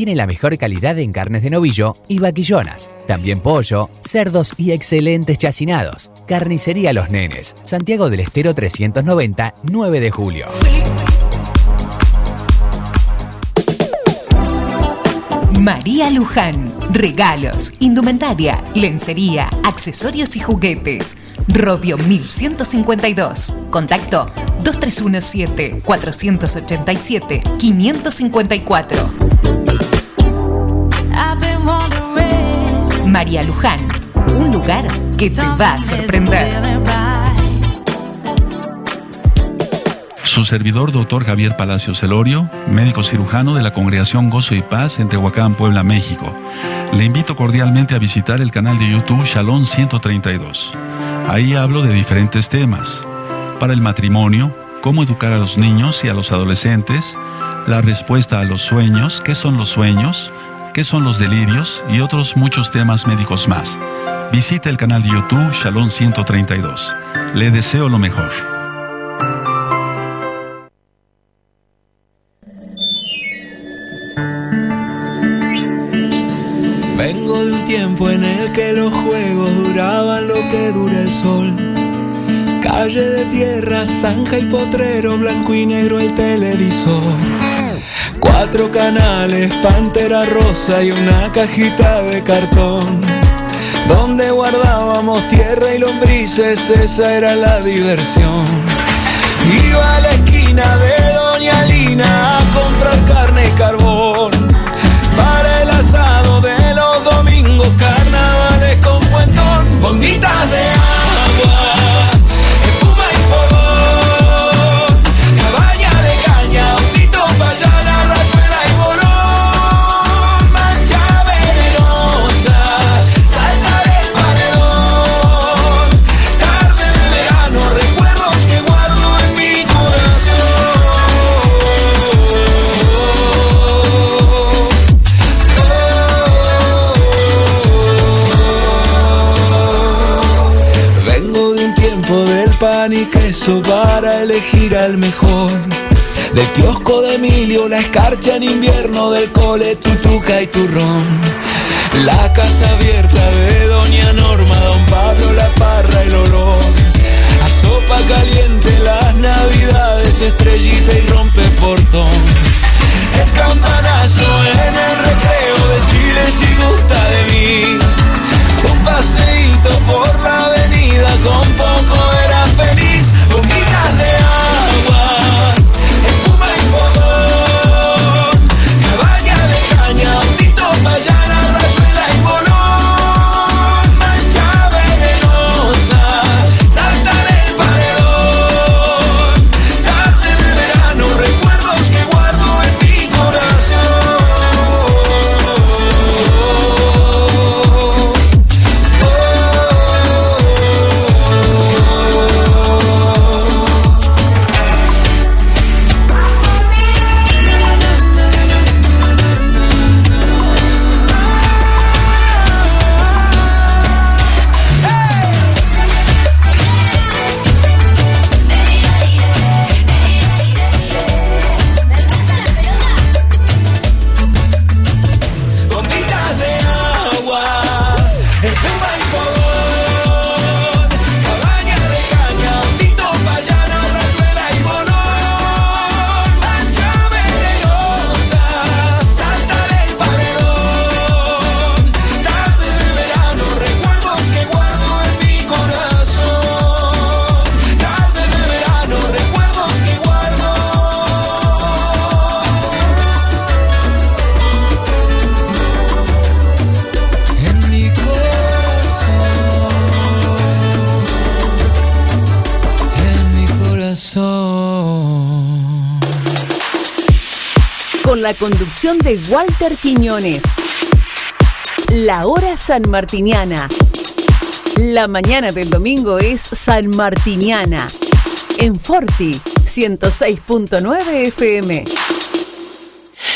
Tiene la mejor calidad en carnes de novillo y vaquillonas. También pollo, cerdos y excelentes chacinados. Carnicería Los Nenes, Santiago del Estero 390, 9 de julio. María Luján. Regalos, indumentaria, lencería, accesorios y juguetes. Robio 1152. Contacto 2317-487-554. María Luján. Un lugar que te va a sorprender. Su servidor, doctor Javier Palacios Elorio, médico cirujano de la Congregación Gozo y Paz en Tehuacán, Puebla, México. Le invito cordialmente a visitar el canal de YouTube Shalom 132. Ahí hablo de diferentes temas. Para el matrimonio, cómo educar a los niños y a los adolescentes, la respuesta a los sueños, qué son los sueños, qué son los delirios y otros muchos temas médicos más. Visita el canal de YouTube Shalom 132. Le deseo lo mejor. Vengo de un tiempo en el que los juegos duraban lo que dura el sol. Calle de tierra, zanja y potrero, blanco y negro el televisor. Cuatro canales, pantera rosa y una cajita de cartón. Donde guardábamos tierra y lombrices, esa era la diversión. Iba a la esquina de Doña Lina a comprar carne y carbón. Para el asado de los domingos, carnavales con fuentón, bombitas de pan y queso para elegir al mejor. Del kiosco de Emilio, la escarcha en invierno, del cole, tu truca y turrón. La casa abierta de Doña Norma, Don Pablo, la parra, el olor. A sopa caliente las navidades, estrellita y rompe portón. El campanazo en el recreo, decirle si gusta de mí. Un paseíto por la avenida, con poco era la conducción de Walter Quiñones. La hora sanmartiniana. La mañana del domingo es sanmartiniana. En Forti 106.9 FM.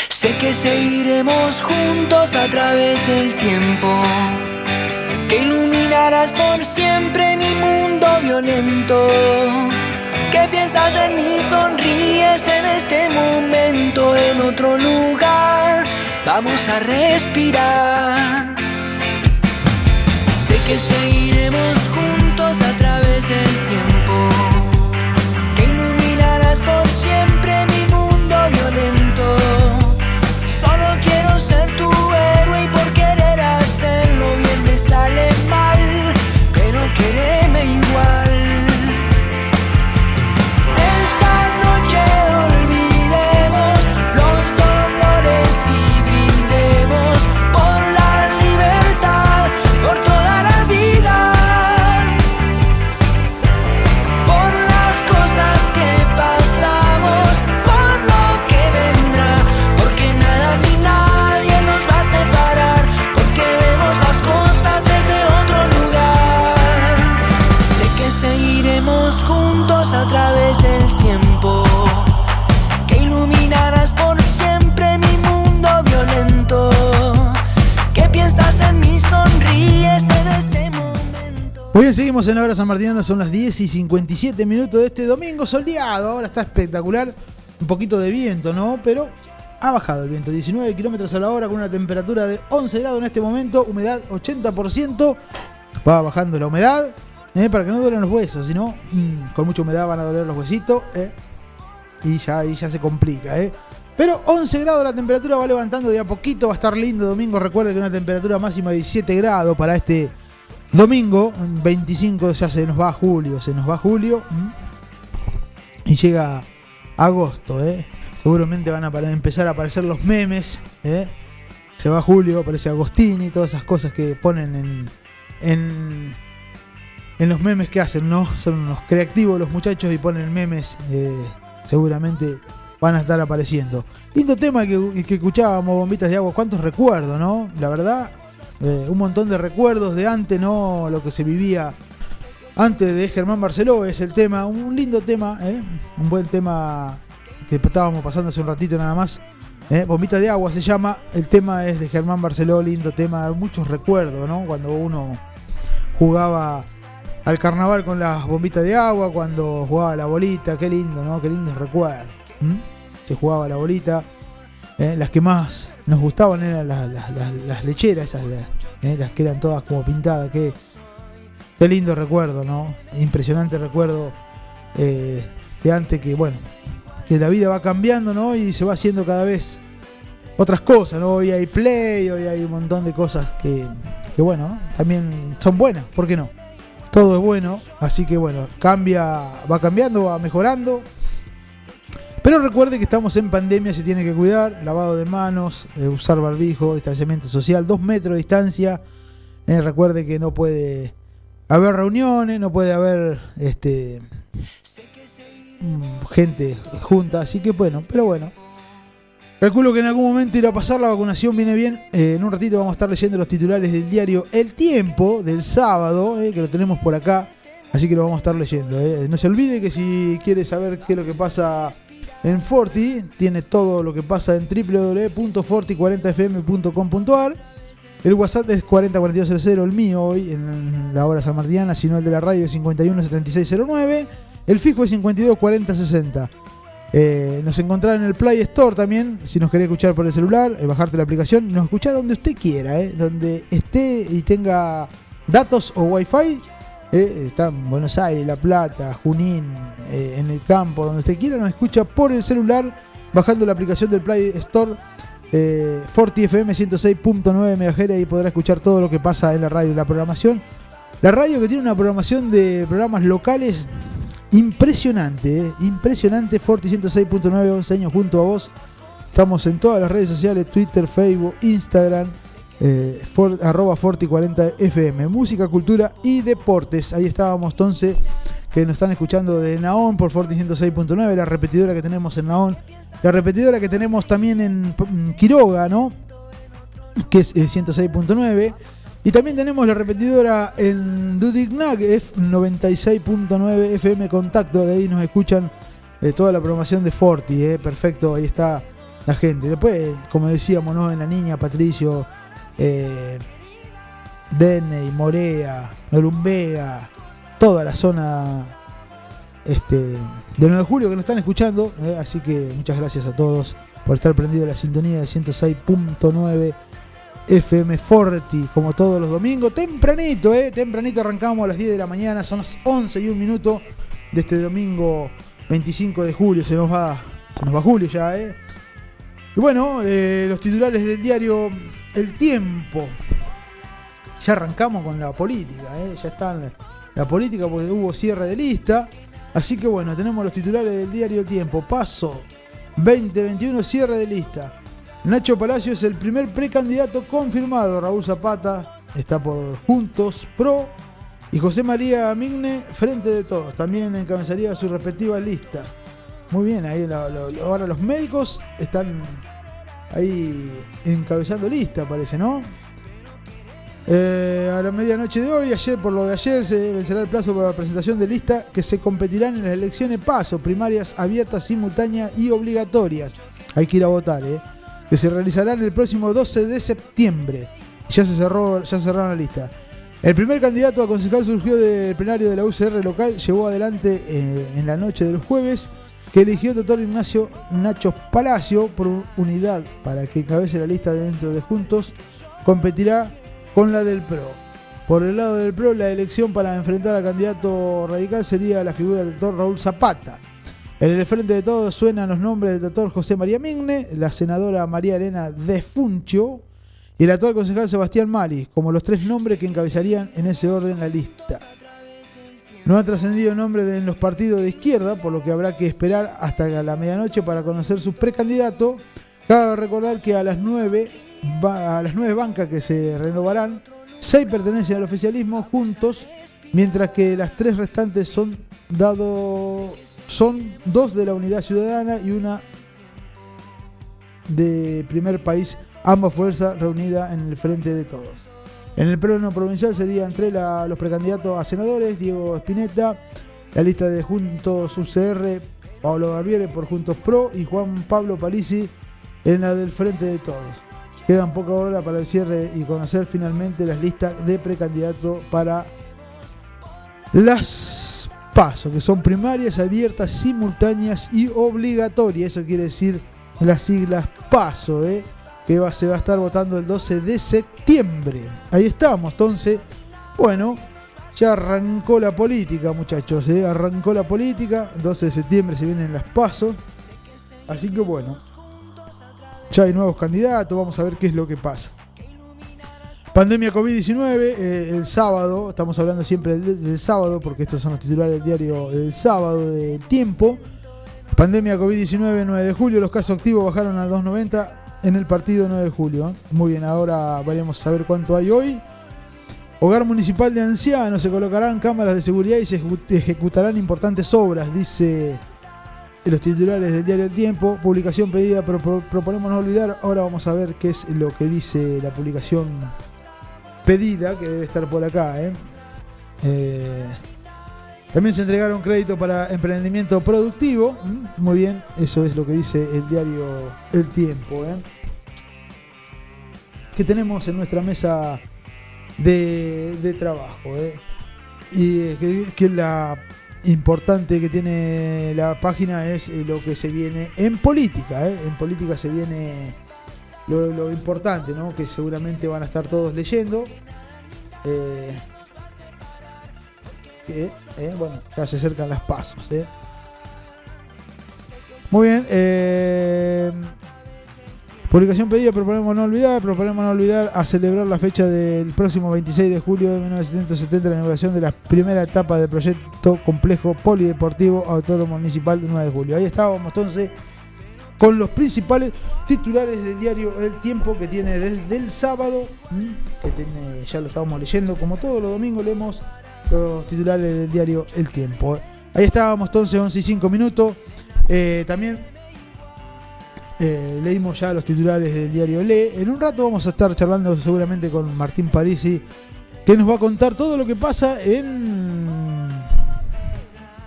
Sé que seguiremos juntos a través del tiempo. Que iluminarás por siempre mi mundo violento. Que piensas en este momento, en otro lugar. Vamos a respirar. Sé que seguiremos juntos a través del tiempo. Seguimos en la hora San Martiniana, son las 10 y 57 minutos de este domingo soleado. Ahora está espectacular, un poquito de viento, ¿no? Pero ha bajado el viento, 19 kilómetros a la hora con una temperatura de 11 grados en este momento, humedad 80%. Va bajando la humedad eh, para que no duelen los huesos, si no, mm, con mucha humedad van a doler los huesitos eh, y ya, ahí ya se complica. Eh. Pero 11 grados la temperatura va levantando de a poquito, va a estar lindo domingo. Recuerde que una temperatura máxima de 17 grados para este domingo, 25 ya se nos va julio, se nos va julio y llega agosto. ¿eh? Seguramente van a empezar a aparecer los memes. ¿eh? Se va julio, aparece Agostini, todas esas cosas que ponen en, en, en los memes que hacen, ¿no? Son unos creativos los muchachos y ponen memes. Eh, seguramente van a estar apareciendo. Lindo tema que, que, escuchábamos, bombitas de agua, cuántos recuerdos, ¿no? La verdad, eh, un montón de recuerdos de antes, ¿no? Lo que se vivía antes de Germán Barceló es el tema, un lindo tema, ¿eh? un buen tema que estábamos pasando hace un ratito nada más. ¿eh? Bombita de agua se llama. El tema es de Germán Barceló, lindo tema, muchos recuerdos, ¿no? Cuando uno jugaba al carnaval con las bombitas de agua, cuando jugaba la bolita, qué lindo, ¿no? Qué lindo recuerdo. Se jugaba la bolita. ¿eh? Las que más nos gustaban eran las, lecheras, esas, ¿eh? las que eran todas como pintadas. Qué, qué lindo recuerdo, ¿no? Impresionante recuerdo eh, de antes que, bueno, que la vida va cambiando, ¿no? Y se va haciendo cada vez otras cosas, ¿no? Hoy hay play, hoy hay un montón de cosas que, que bueno, también son buenas, ¿por qué no? Todo es bueno, así que bueno, cambia, va cambiando, va mejorando. Pero recuerde que estamos en pandemia, se tiene que cuidar, lavado de manos, eh, usar barbijo, distanciamiento social, dos metros de distancia. Eh, recuerde que no puede haber reuniones, no puede haber este Mm, gente junta, así que bueno, pero bueno. Calculo que en algún momento irá a pasar, la vacunación viene bien. Eh, en un ratito vamos a estar leyendo los titulares del diario El Tiempo del sábado, que lo tenemos por acá, así que lo vamos a estar leyendo. No se olvide que si quiere saber qué es lo que pasa en Forti, tiene todo lo que pasa en www.forti40fm.com.ar. El WhatsApp es 404200, el mío hoy en la hora San Martiana, sino el de la radio es 517609. El fijo es 52 40 60. nos encontrarán en el Play Store también, si nos querés escuchar por el celular, eh, bajarte la aplicación, nos escuchá donde usted quiera, eh, donde esté y tenga datos o wifi. Eh, está en Buenos Aires, La Plata, Junín, en el campo, donde usted quiera, nos escucha por el celular, bajando la aplicación del Play Store. Forti FM 106.9 MHz y podrá escuchar todo lo que pasa en la radio la programación. La radio que tiene una programación de programas locales Impresionante, eh, impresionante. Forti 106.9, 11 años junto a vos. Estamos en todas las redes sociales, Twitter, Facebook, Instagram, eh, arroba Forti40FM. Música, cultura y deportes. Ahí estábamos entonces, que nos están escuchando de Naón por Forti 106.9, la repetidora que tenemos en Naón. La repetidora que tenemos también en Quiroga, ¿no? Que es 106.9. Eh, y también tenemos la repetidora en Dudignac, F96.9 FM Contacto, de ahí nos escuchan eh, toda la programación de Forti, eh, perfecto, ahí está la gente. Después, como decíamos, ¿no? en La Niña, Patricio, eh, Dene, Morea, Norumbega, toda la zona este, de 9 de julio que nos están escuchando, eh, así que muchas gracias a todos por estar prendido la sintonía de 106.9 FM Forti, como todos los domingos, tempranito, ¿eh? Tempranito arrancamos a las 10 de la mañana, son las 11 y un minuto de este domingo 25 de julio, se nos va, se nos va julio ya, ¿eh? Y bueno, eh, los titulares del diario El Tiempo. Ya arrancamos con la política, ¿eh? Ya están la política porque hubo cierre de lista. Así que bueno, tenemos los titulares del diario Tiempo. Paso 2021, cierre de lista. Nacho Palacio es el primer precandidato confirmado. Raúl Zapata está por Juntos Pro. Y José María Migne, frente de todos. También encabezaría su respectiva lista. Muy bien, ahí ahora los médicos están ahí encabezando lista, parece, ¿no? Eh, a la medianoche de hoy, ayer por lo de ayer, se vencerá el plazo para la presentación de lista que se competirán en las elecciones paso, primarias abiertas, simultáneas y obligatorias. Hay que ir a votar, ¿eh? que se realizarán el próximo 12 de septiembre. Ya se cerró, ya cerraron la lista. El primer candidato a concejal surgió del plenario de la UCR local, llevó adelante eh, en la noche del jueves que eligió el doctor Ignacio Nacho Palacio por unidad para que encabece la lista dentro de Juntos, competirá con la del PRO. Por el lado del PRO, la elección para enfrentar al candidato radical sería la figura del doctor Raúl Zapata. En el frente de todos suenan los nombres del doctor José María Migne, la senadora María Elena De Funcho y el actual concejal Sebastián Mali, como los tres nombres que encabezarían en ese orden la lista. No ha trascendido el nombre de en los partidos de izquierda, por lo que habrá que esperar hasta la medianoche para conocer su precandidato. Cabe recordar que a las nueve, a las nueve bancas que se renovarán, seis pertenecen al oficialismo juntos, mientras que las tres restantes son dado son dos de la Unidad Ciudadana y una de Primer País, ambas fuerzas reunidas en el frente de todos. En el plano provincial serían entre los precandidatos a senadores, Diego Espineta, la lista de Juntos UCR, Pablo Barbiere por Juntos Pro y Juan Pablo Parisi en la del frente de todos. Quedan poca hora para el cierre y conocer finalmente las listas de precandidatos para las PASO, que son primarias, abiertas, simultáneas y obligatorias. Eso quiere decir las siglas PASO, ¿eh? Que se va a estar votando el 12 de septiembre. Ahí estamos, entonces, bueno, ya arrancó la política, muchachos, ¿eh? arrancó la política, 12 de septiembre se vienen las PASO. Así que bueno, ya hay nuevos candidatos, vamos a ver qué es lo que pasa. Pandemia COVID-19, eh, el sábado, estamos hablando siempre del, sábado, porque estos son los titulares del diario del sábado de tiempo. Pandemia COVID-19, 9 de julio, los casos activos bajaron al 290 en el partido 9 de julio. Muy bien, ahora veremos a saber cuánto hay hoy. Hogar Municipal de Ancianos, se colocarán cámaras de seguridad y se ejecutarán importantes obras, dice los titulares del diario El Tiempo. Publicación pedida, pero proponemos no olvidar. Ahora vamos a ver qué es lo que dice la publicación pedida, que debe estar por acá. ¿eh? Eh, también se entregaron créditos para emprendimiento productivo. Muy bien, eso es lo que dice el diario El Tiempo. ¿eh? Que tenemos en nuestra mesa de, trabajo. Y que, la importante que tiene la página es lo que se viene en política. En política se viene lo, importante, ¿no? Que seguramente van a estar todos leyendo. Eh, eh, bueno, ya se acercan las pasos. ¿eh? Muy bien. Publicación pedida, proponemos no olvidar. Proponemos no olvidar a celebrar la fecha del próximo 26 de julio de 1970, la inauguración de la primera etapa del proyecto complejo polideportivo autónomo municipal de 9 de julio. Ahí estábamos entonces con los principales titulares del diario El Tiempo que tiene desde el sábado, que tiene, ya lo estábamos leyendo, como todos los domingos leemos los titulares del diario El Tiempo. Ahí estábamos entonces, 11 y 5 minutos. Eh, también eh, leímos ya los titulares del diario Le. En un rato vamos a estar charlando seguramente con Martín Parisi, que nos va a contar todo lo que pasa en,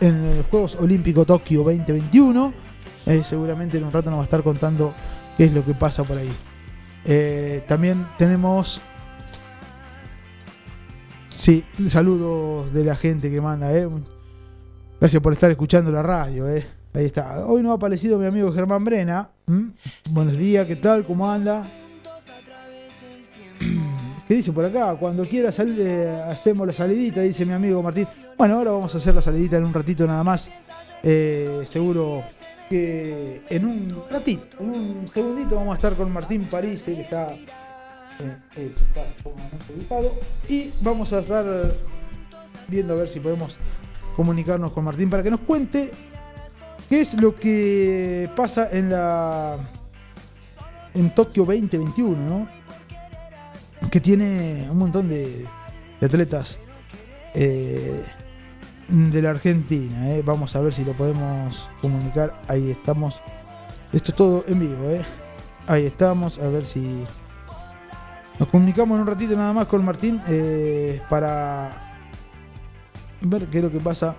en los Juegos Olímpicos Tokio 2021 eh, seguramente en un rato nos va a estar contando qué es lo que pasa por ahí. Eh, también tenemos. Sí, saludos de la gente que manda. Eh. Gracias por estar escuchando la radio. Ahí está. Hoy nos ha aparecido mi amigo Germán Brena. Buenos días, ¿qué tal? ¿Cómo anda? *clears throat* ¿Qué dice por acá? Cuando quiera salir, hacemos la salidita, dice mi amigo Martín. Bueno, ahora vamos a hacer la salidita en un ratito nada más. seguro que en un ratito, en un segundito vamos a estar con Martín París, que está en ubicado, y vamos a estar viendo a ver si podemos comunicarnos con Martín para que nos cuente qué es lo que pasa en la en Tokio 2021, ¿no? Que tiene un montón de, atletas eh, de la Argentina. ¿eh? Vamos a ver si lo podemos comunicar. Ahí estamos. Esto es todo en vivo. ¿eh? Ahí estamos. A ver si nos comunicamos en un ratito nada más con Martín eh, para ver qué es lo que pasa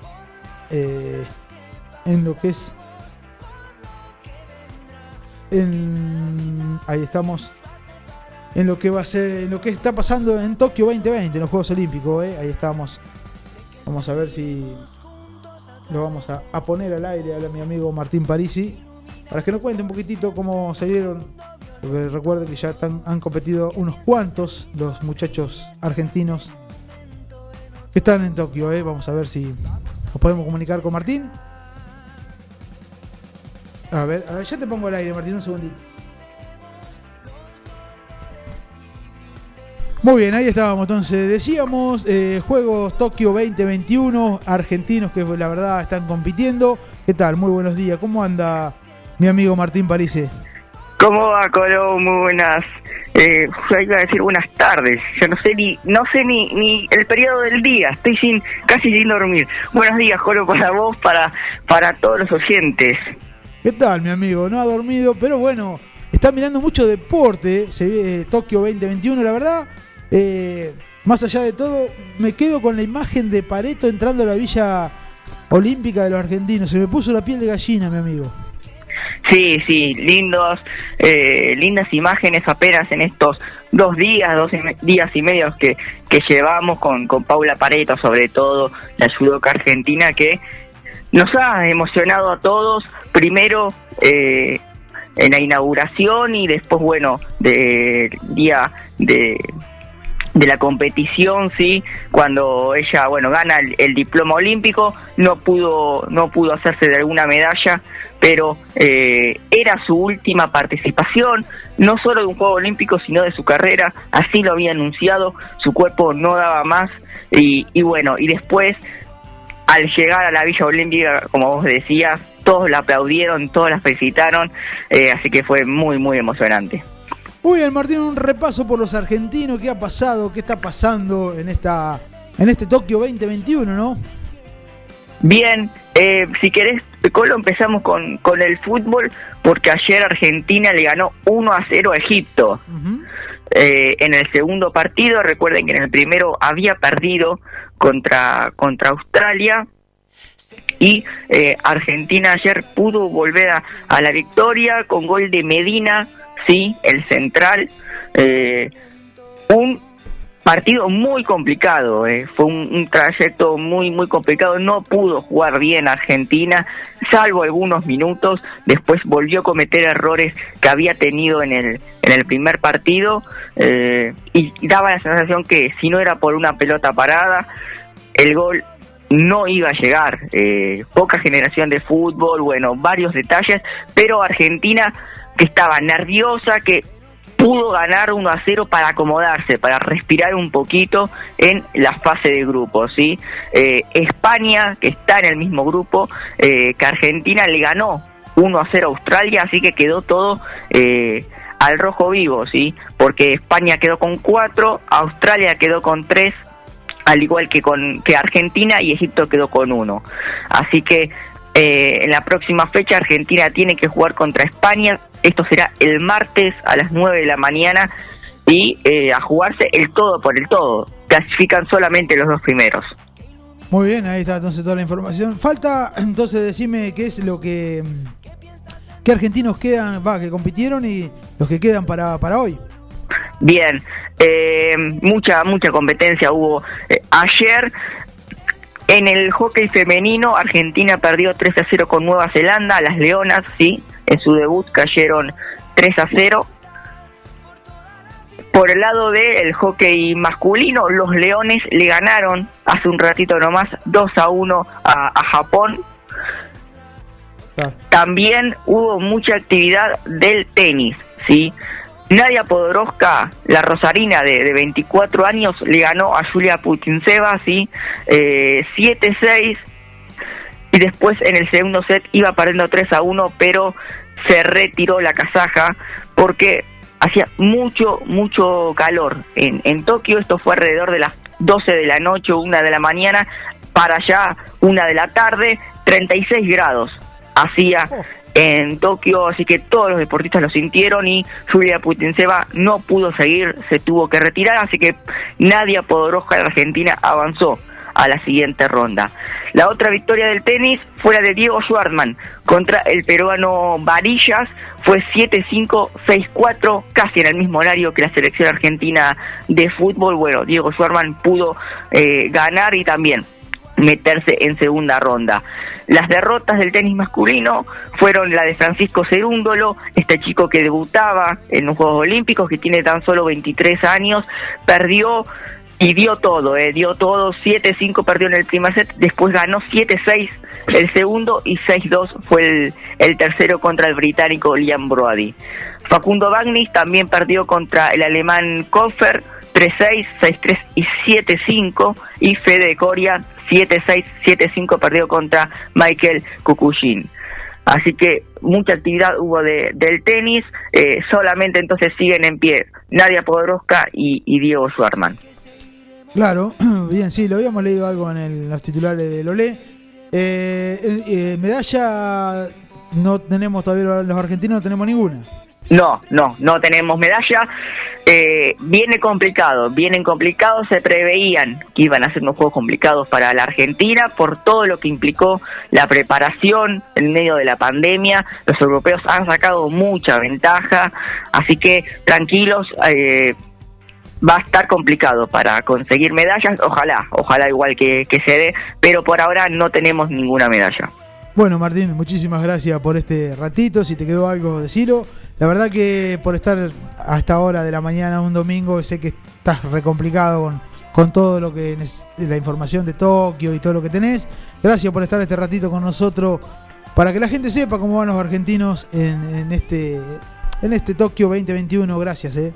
en lo que es. En, ahí estamos en lo que va a ser, en lo que está pasando en Tokio 2020, en los Juegos Olímpicos. Ahí estamos Vamos a ver si lo vamos a, poner al aire a mi amigo Martín Parisi, para que nos cuente un poquitito cómo se dieron. Porque recuerden que ya están- han competido unos cuantos los muchachos argentinos que están en Tokio. ¿eh? Vamos a ver si nos podemos comunicar con Martín. A ver, a ver, ya te pongo al aire, Martín, un segundito. Muy bien, ahí estábamos entonces. Decíamos, eh, Juegos Tokio 2021, argentinos que la verdad están compitiendo. ¿Qué tal? Muy buenos días. ¿Cómo anda mi amigo Martín Parise? ¿Cómo va, Colo? Muy buenas. Eh, iba a decir buenas tardes. Yo no sé ni no sé ni, ni el periodo del día. Estoy sin casi sin dormir. Buenos días, Colo, para vos, para para todos los oyentes. ¿Qué tal, mi amigo? No ha dormido, pero bueno, está mirando mucho deporte. Se ve eh, Tokio 2021, la verdad. eh, más allá de todo, me quedo con la imagen de Pareto entrando a la Villa Olímpica de los Argentinos. Se me puso la piel de gallina, mi amigo. Sí, sí, lindos, eh, lindas imágenes apenas en estos dos días, dos días y medios que, que llevamos con, con Paula Pareto, sobre todo la judoka argentina que nos ha emocionado a todos, primero eh, en la inauguración y después, bueno, del día de, de la competición, sí, cuando ella, bueno, gana el, el diploma olímpico, no pudo, no pudo hacerse de alguna medalla, pero eh, era su última participación, no solo de un Juego Olímpico, sino de su carrera, así lo había anunciado, su cuerpo no daba más, y, y bueno, y después, al llegar a la Villa Olímpica, como vos decías, todos la aplaudieron, todos la felicitaron, eh, así que fue muy, muy emocionante. Muy bien, Martín, un repaso por los argentinos. ¿Qué ha pasado? ¿Qué está pasando en esta en este Tokio 2021, no? Bien, eh, si querés, Colo, empezamos con, con el fútbol, porque ayer Argentina le ganó 1 a 0 a Egipto. Eh, en el segundo partido, recuerden que en el primero había perdido contra, contra Australia. Y eh, Argentina ayer pudo volver a, la victoria con gol de Medina, sí, el central. Eh, un partido muy complicado, eh. fue un, un trayecto muy muy complicado, no pudo jugar bien Argentina, salvo algunos minutos, después volvió a cometer errores que había tenido en el, en el primer partido eh, y daba la sensación que si no era por una pelota parada, el gol no iba a llegar, eh, poca generación de fútbol, bueno, varios detalles, pero Argentina que estaba nerviosa, que pudo ganar 1 a 0 para acomodarse, para respirar un poquito en la fase de grupos, ¿sí? Eh, España, que está en el mismo grupo, eh, que Argentina le ganó 1 a 0 a Australia, así que quedó todo eh, al rojo vivo, ¿sí? Porque España quedó con 4, Australia quedó con 3, al igual que con que Argentina y Egipto quedó con 1. Así que eh, en la próxima fecha Argentina tiene que jugar contra España. Esto será el martes a las 9 de la mañana y eh, a jugarse el todo por el todo. Clasifican solamente los dos primeros. Muy bien, ahí está entonces toda la información. Falta entonces decirme qué es lo que qué argentinos quedan, va, que compitieron y los que quedan para, para hoy. Bien, eh, mucha mucha competencia hubo eh, ayer. En el hockey femenino, Argentina perdió 3 a 0 con Nueva Zelanda. Las Leonas, sí, en su debut cayeron 3 a 0. Por el lado del hockey masculino, los Leones le ganaron hace un ratito nomás 2 a 1 a, a Japón. También hubo mucha actividad del tenis, ¿sí? Nadia Podoroska, la rosarina de, de 24 años, le ganó a Julia Putinseva, ¿sí? Eh, 7-6. Y después en el segundo set iba perdiendo 3 a 1, pero se retiró la casaja porque hacía mucho, mucho calor. En, en Tokio esto fue alrededor de las 12 de la noche o 1 de la mañana, para allá 1 de la tarde, 36 grados hacía en Tokio, así que todos los deportistas lo sintieron y Julia Putinseva no pudo seguir, se tuvo que retirar, así que Nadia Podoroska de Argentina avanzó a la siguiente ronda. La otra victoria del tenis fue la de Diego Schwartzman contra el peruano Varillas, fue 7-5, 6-4, casi en el mismo horario que la selección argentina de fútbol. Bueno, Diego Schwartzman pudo eh, ganar y también meterse en segunda ronda. Las derrotas del tenis masculino fueron la de Francisco Cerúndolo, este chico que debutaba en los Juegos Olímpicos, que tiene tan solo 23 años, perdió y dio todo, eh, dio todo, 7-5 perdió en el primer set, después ganó 7-6 el segundo y 6-2 fue el, tercero contra el británico Liam Brody. Facundo Bagnis también perdió contra el alemán Koffer 3-6, 6-3 y 7-5 y Fede Coria 7-6, 7-5 perdió contra Michael Kukushin. Así que mucha actividad hubo de, del tenis, eh, solamente entonces siguen en pie Nadia Podoroska y, Diego Schwarman. Claro, *clears throat* bien, sí, lo habíamos leído algo en el, los titulares de Lolé. Eh, eh, medalla no tenemos todavía los argentinos, no tenemos ninguna. No, no, no tenemos medalla. Eh, viene complicado, vienen complicados. Se preveían que iban a ser unos juegos complicados para la Argentina por todo lo que implicó la preparación en medio de la pandemia. Los europeos han sacado mucha ventaja, así que tranquilos. Eh, va a estar complicado para conseguir medallas, ojalá, ojalá igual que, que se dé, pero por ahora no tenemos ninguna medalla. Bueno, Martín, muchísimas gracias por este ratito. Si te quedó algo, decirlo. La verdad que por estar a esta hora de la mañana un domingo, sé que estás recomplicado con, con todo lo que la información de Tokio y todo lo que tenés. Gracias por estar este ratito con nosotros para que la gente sepa cómo van los argentinos en, en este en este Tokio 2021. Gracias, eh.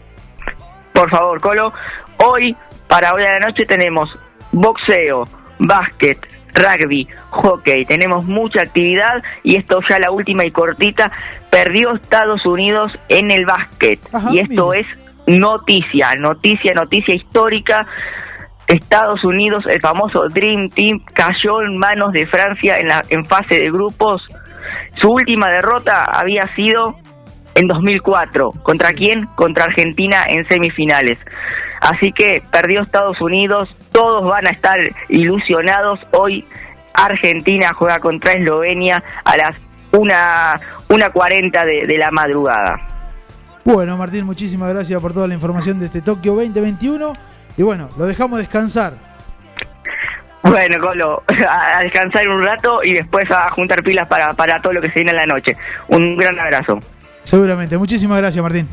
Por favor, Colo. Hoy, para hoy a la noche, tenemos boxeo, básquet, rugby, hockey, tenemos mucha actividad y esto ya la última y cortita, perdió Estados Unidos en el básquet Ajá, y esto mira. es noticia, noticia, noticia histórica. Estados Unidos, el famoso Dream Team, cayó en manos de Francia en, la, en fase de grupos. Su última derrota había sido en 2004. ¿Contra quién? Contra Argentina en semifinales. Así que perdió Estados Unidos, todos van a estar ilusionados. Hoy Argentina juega contra Eslovenia a las 1.40 de, de la madrugada. Bueno, Martín, muchísimas gracias por toda la información de este Tokio 2021. Y bueno, lo dejamos descansar. Bueno, Colo, a a descansar un rato y después a juntar pilas para, para todo lo que se viene en la noche. Un gran abrazo. Seguramente. Muchísimas gracias, Martín.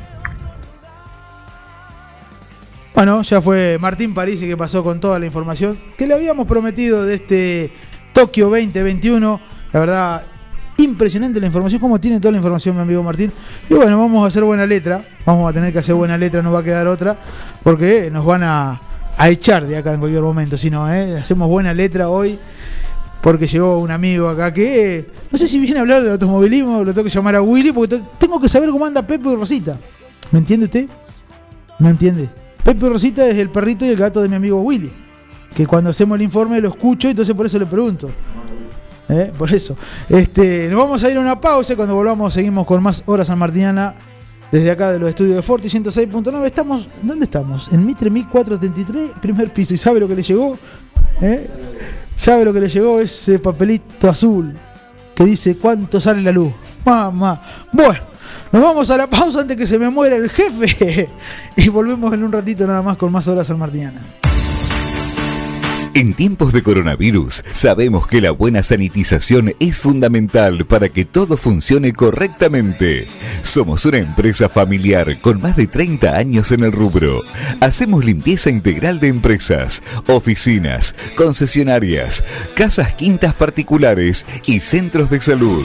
Bueno, ya fue Martín París que pasó con toda la información que le habíamos prometido de este Tokio 2021. La verdad, impresionante la información, como tiene toda la información mi amigo Martín. Y bueno, vamos a hacer buena letra. Vamos a tener que hacer buena letra, no va a quedar otra, porque nos van a, echar de acá en cualquier momento. Si no, ¿eh? hacemos buena letra hoy. Porque llegó un amigo acá que no sé si viene a hablar del automovilismo, lo tengo que llamar a Willy, porque te- tengo que saber cómo anda Pepe y Rosita. ¿Me entiende usted? ¿No entiende? Pepe Rosita es el perrito y el gato de mi amigo Willy. Que cuando hacemos el informe lo escucho, entonces por eso le pregunto. ¿Eh? Por eso. Este, nos vamos a ir a una pausa. Cuando volvamos, seguimos con más Horas San Martiniana. Desde acá de los estudios de Forti 106.9. Estamos. ¿Dónde estamos? En Mitre 1433, primer piso. ¿Y sabe lo que le llegó? ¿Eh? ¿Sabe lo que le llegó? Ese papelito azul que dice cuánto sale la luz. Mamá. Bueno, nos vamos a la pausa antes que se me muera el jefe. *laughs* Y volvemos en un ratito nada más con más Horas San Martiniana. En tiempos de coronavirus, sabemos que la buena sanitización es fundamental para que todo funcione correctamente. Somos una empresa familiar con más de 30 años en el rubro. Hacemos limpieza integral de empresas, oficinas, concesionarias, casas quintas particulares y centros de salud.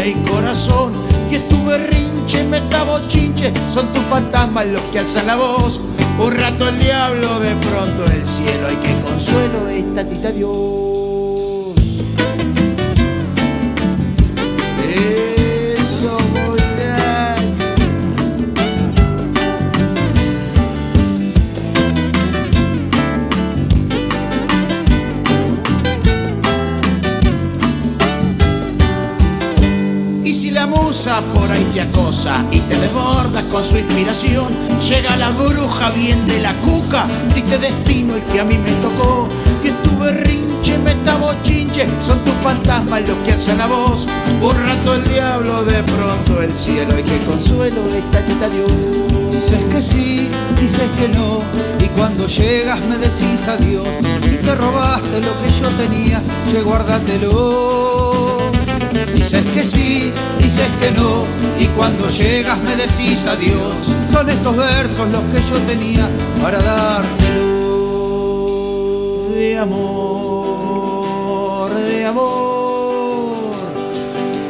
Hay corazón. Y es tu berrinche, meta bochinche, son tus fantasmas los que alzan la voz. Un rato el diablo, de pronto el cielo, hay que consuelo esta tita Dios. Te acosa y te desborda con su inspiración, llega la bruja bien de la cuca, triste destino el que a mí me tocó. Y es tu berrinche, meta bochinche, son tus fantasmas los que alzan la voz. Un rato el diablo, de pronto el cielo, y que consuelo esta quita Dios. Dices que sí, dices que no, y cuando llegas me decís adiós. Si te robaste lo que yo tenía, che, guárdatelo. Dices que sí, dices que no, y cuando llegas me decís adiós. Son estos versos los que yo tenía para dártelo. De amor, de amor,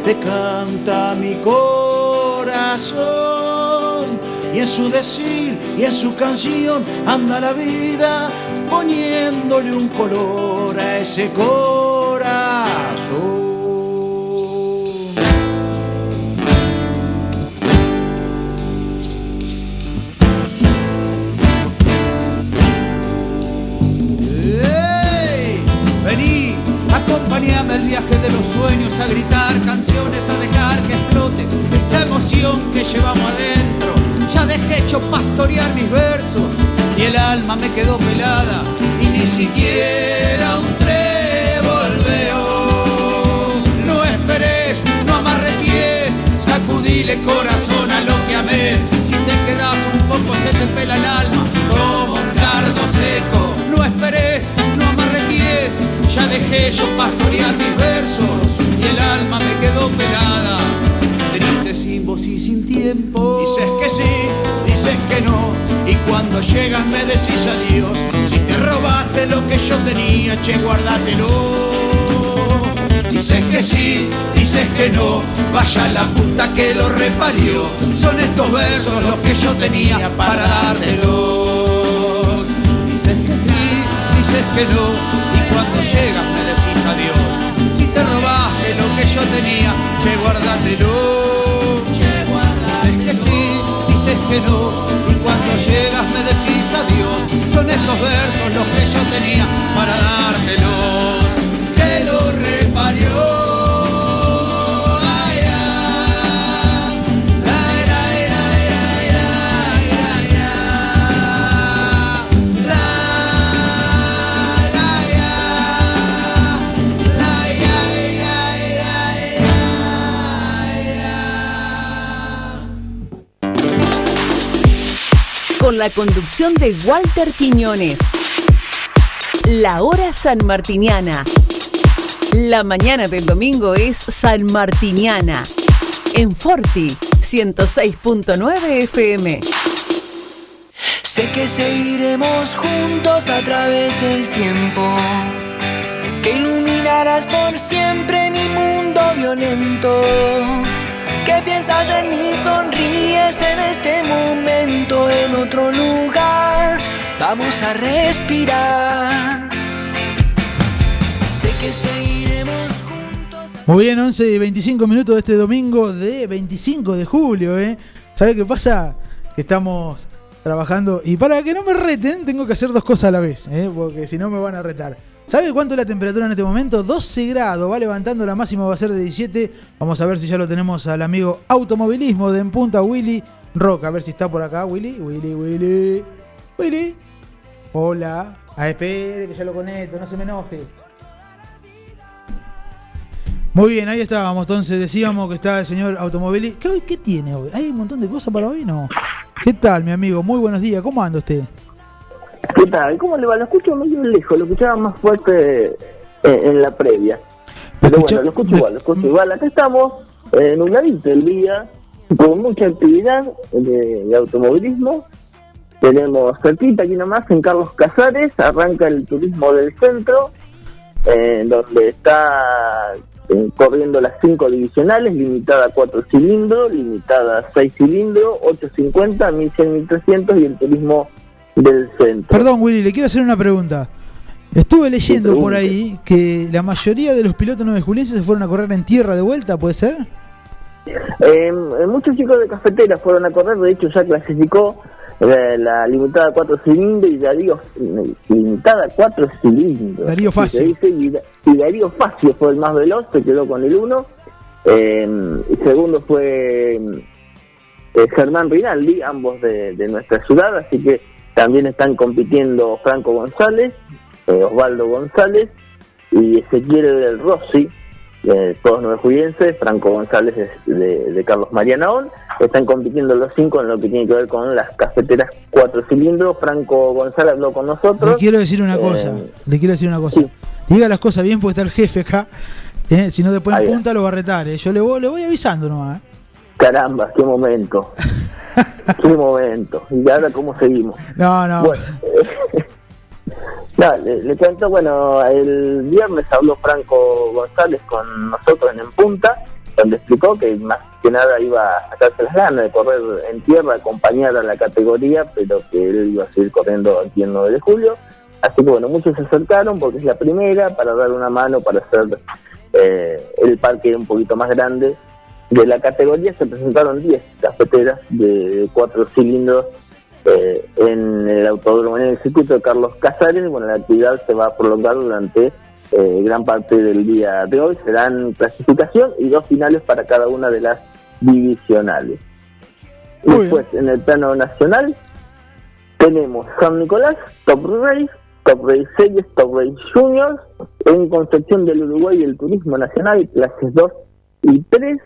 te canta mi corazón. Y en su decir y en su canción anda la vida poniéndole un color a ese corazón. Hecho pastorear mis versos y el alma me quedó pelada y ni siquiera un trébol veo. No esperes, no amarreties, sacudile corazón a lo que ames. Si te quedas un poco se te pela el alma como un cardo seco. No esperes, no amarreties, ya dejé yo pastorear mis versos y el alma me quedó pelada. Triste sin voz y sin tiempo. Dices que sí, cuando llegas me decís adiós. Si te robaste lo que yo tenía, che, guárdatelo. Dices que sí, dices que no, vaya la puta que lo reparió. Son estos versos los que yo tenía para dártelos. Dices que sí, dices que no, y cuando llegas me decís adiós. Si te robaste lo que yo tenía, che, guárdatelo. Que no, y cuando llegas me decís adiós. Son estos versos los que yo tenía para dártelos. La conducción de Walter Quiñones. La hora sanmartiniana. La mañana del domingo es sanmartiniana. En Forti 106.9 FM. Sé que seguiremos juntos a través del tiempo. Que iluminarás por siempre mi mundo violento. En mí, sonríes en este momento, en otro lugar. Vamos a respirar. Sé que seguiremos Muy bien, 11 y 25 minutos de este domingo de 25 de julio, ¿eh? ¿Sabe qué pasa? Que estamos trabajando y para que no me reten tengo que hacer dos cosas a la vez, ¿eh? Porque si no me van a retar. ¿Sabe cuánto es la temperatura en este momento? 12 grados, va levantando, la máxima va a ser de 17. Vamos a ver si ya lo tenemos al amigo automovilismo de En Punta, Willy Roca. A ver si está por acá, Willy. Willy, Willy. Willy. Hola. Ah, espere que ya lo conecto, no se me enoje. Muy bien, ahí estábamos. Entonces decíamos que está el señor Automobili. ¿Qué, ¿Qué tiene hoy? ¿Hay un montón de cosas para hoy? No. ¿Qué tal, mi amigo? Muy buenos días. ¿Cómo anda usted? ¿Qué tal? ¿Cómo le va? Lo escucho medio lejos, lo escuchaba más fuerte eh, en la previa. Pero bueno, lo escucho igual, lo escucho igual. Acá estamos en un ladito el día, con mucha actividad de, de automovilismo. Tenemos cerquita aquí nomás en Carlos Casares, arranca el turismo del centro, eh, donde está eh, corriendo las cinco divisionales, limitada a cuatro cilindros, limitada a seis cilindros, 850, 1100, 1300 y el turismo del centro. Perdón, Willy, le quiero hacer una pregunta. Estuve leyendo por ahí que la mayoría de los pilotos nueve julienses se fueron a correr en tierra de vuelta, ¿puede ser? Eh, muchos chicos de cafetera fueron a correr, de hecho ya clasificó eh, la limitada a cuatro cilindros y Darío limitada a cuatro cilindros. Darío Facio. dice, y, y Darío Facio fue el más veloz, se quedó con el uno. Eh, y segundo fue eh, Germán Rinaldi, ambos de, de nuestra ciudad, así que también están compitiendo Franco González, eh, Osvaldo González y Ezequiel del Rossi, eh, todos nueve julienses, Franco González es de, de Carlos Marianaón, están compitiendo los cinco en lo que tiene que ver con las cafeteras cuatro cilindros, Franco González habló con nosotros. Le quiero decir una Eh, cosa. Le quiero decir una cosa. Diga las cosas bien porque está el jefe acá. Eh, si no, después en punta lo va a retar. Eh. Yo le voy, le voy avisando nomás. Eh. Caramba, qué momento. *laughs* qué momento. ¿Y ahora cómo seguimos? No, no. Bueno, *laughs* no, le, cuento, bueno, el viernes habló Franco González con nosotros en En Punta, donde explicó que más que nada iba a sacarse las ganas de correr en tierra, acompañar a la categoría, pero que él iba a seguir corriendo aquí el 9 de julio. Así que bueno, muchos se acercaron porque es la primera para dar una mano, para hacer eh, el parque un poquito más grande. De la categoría se presentaron 10 cafeteras de cuatro cilindros eh, en el autódromo, en el circuito de Carlos Casares. Bueno, la actividad se va a prolongar durante eh, gran parte del día de hoy. Serán clasificación y dos finales para cada una de las divisionales. Después, en el plano nacional, tenemos San Nicolás, Top Race, Top Race Series, Top Race Juniors, en Concepción del Uruguay el Turismo Nacional, clases 2 y 3.